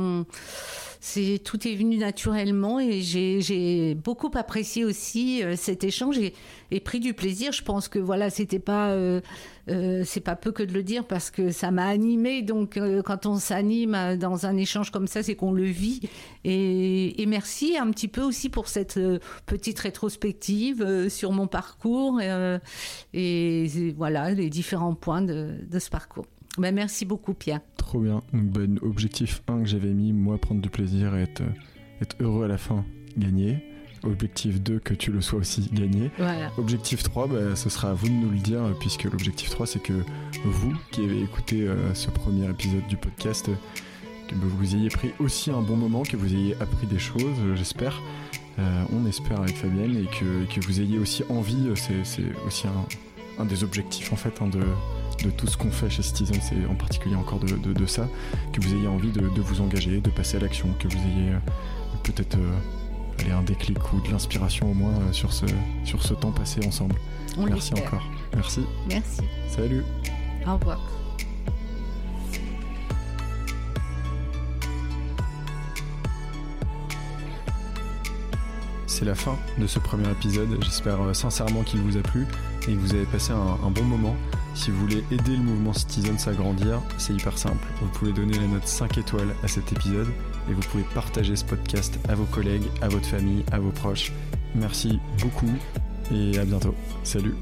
c'est tout est venu naturellement et j'ai beaucoup apprécié aussi cet échange et, et, pris du plaisir. Je pense que voilà, c'était pas euh, euh, c'est pas peu que de le dire parce que ça m'a animé. Donc quand on s'anime dans un échange comme ça, c'est qu'on le vit. Et, merci un petit peu aussi pour cette petite rétrospective sur mon parcours et, voilà les différents points de, ce parcours. Ben, merci beaucoup Pierre. Trop bien. Ben, objectif 1 que j'avais mis, moi prendre du plaisir et être heureux à la fin, gagner. Objectif 2, que tu le sois aussi gagné. Objectif 3, ben, ce sera à vous de nous le dire, puisque l'objectif 3, c'est que vous qui avez écouté euh, ce premier épisode du podcast, que vous ayez pris aussi un bon moment, que vous ayez appris des choses, euh, j'espère. Euh, on espère avec Fabienne et que, que vous ayez aussi envie, c'est aussi un, un, des objectifs en fait hein, de, de tout ce qu'on fait chez Citizen, c'est en particulier encore de, ça, que vous ayez envie de, vous engager, de passer à l'action, que vous ayez euh, peut-être euh, un déclic ou de l'inspiration au moins euh, sur, ce, sur ce temps passé ensemble. Merci encore. Merci. Merci. Salut. Au revoir. C'est la fin de ce premier épisode. J'espère sincèrement qu'il vous a plu et que vous avez passé un bon moment. Si vous voulez aider le mouvement Citizens à grandir, c'est hyper simple. Vous pouvez donner la note 5 étoiles à cet épisode et vous pouvez partager ce podcast à vos collègues, à votre famille, à vos proches. Merci beaucoup et à bientôt. Salut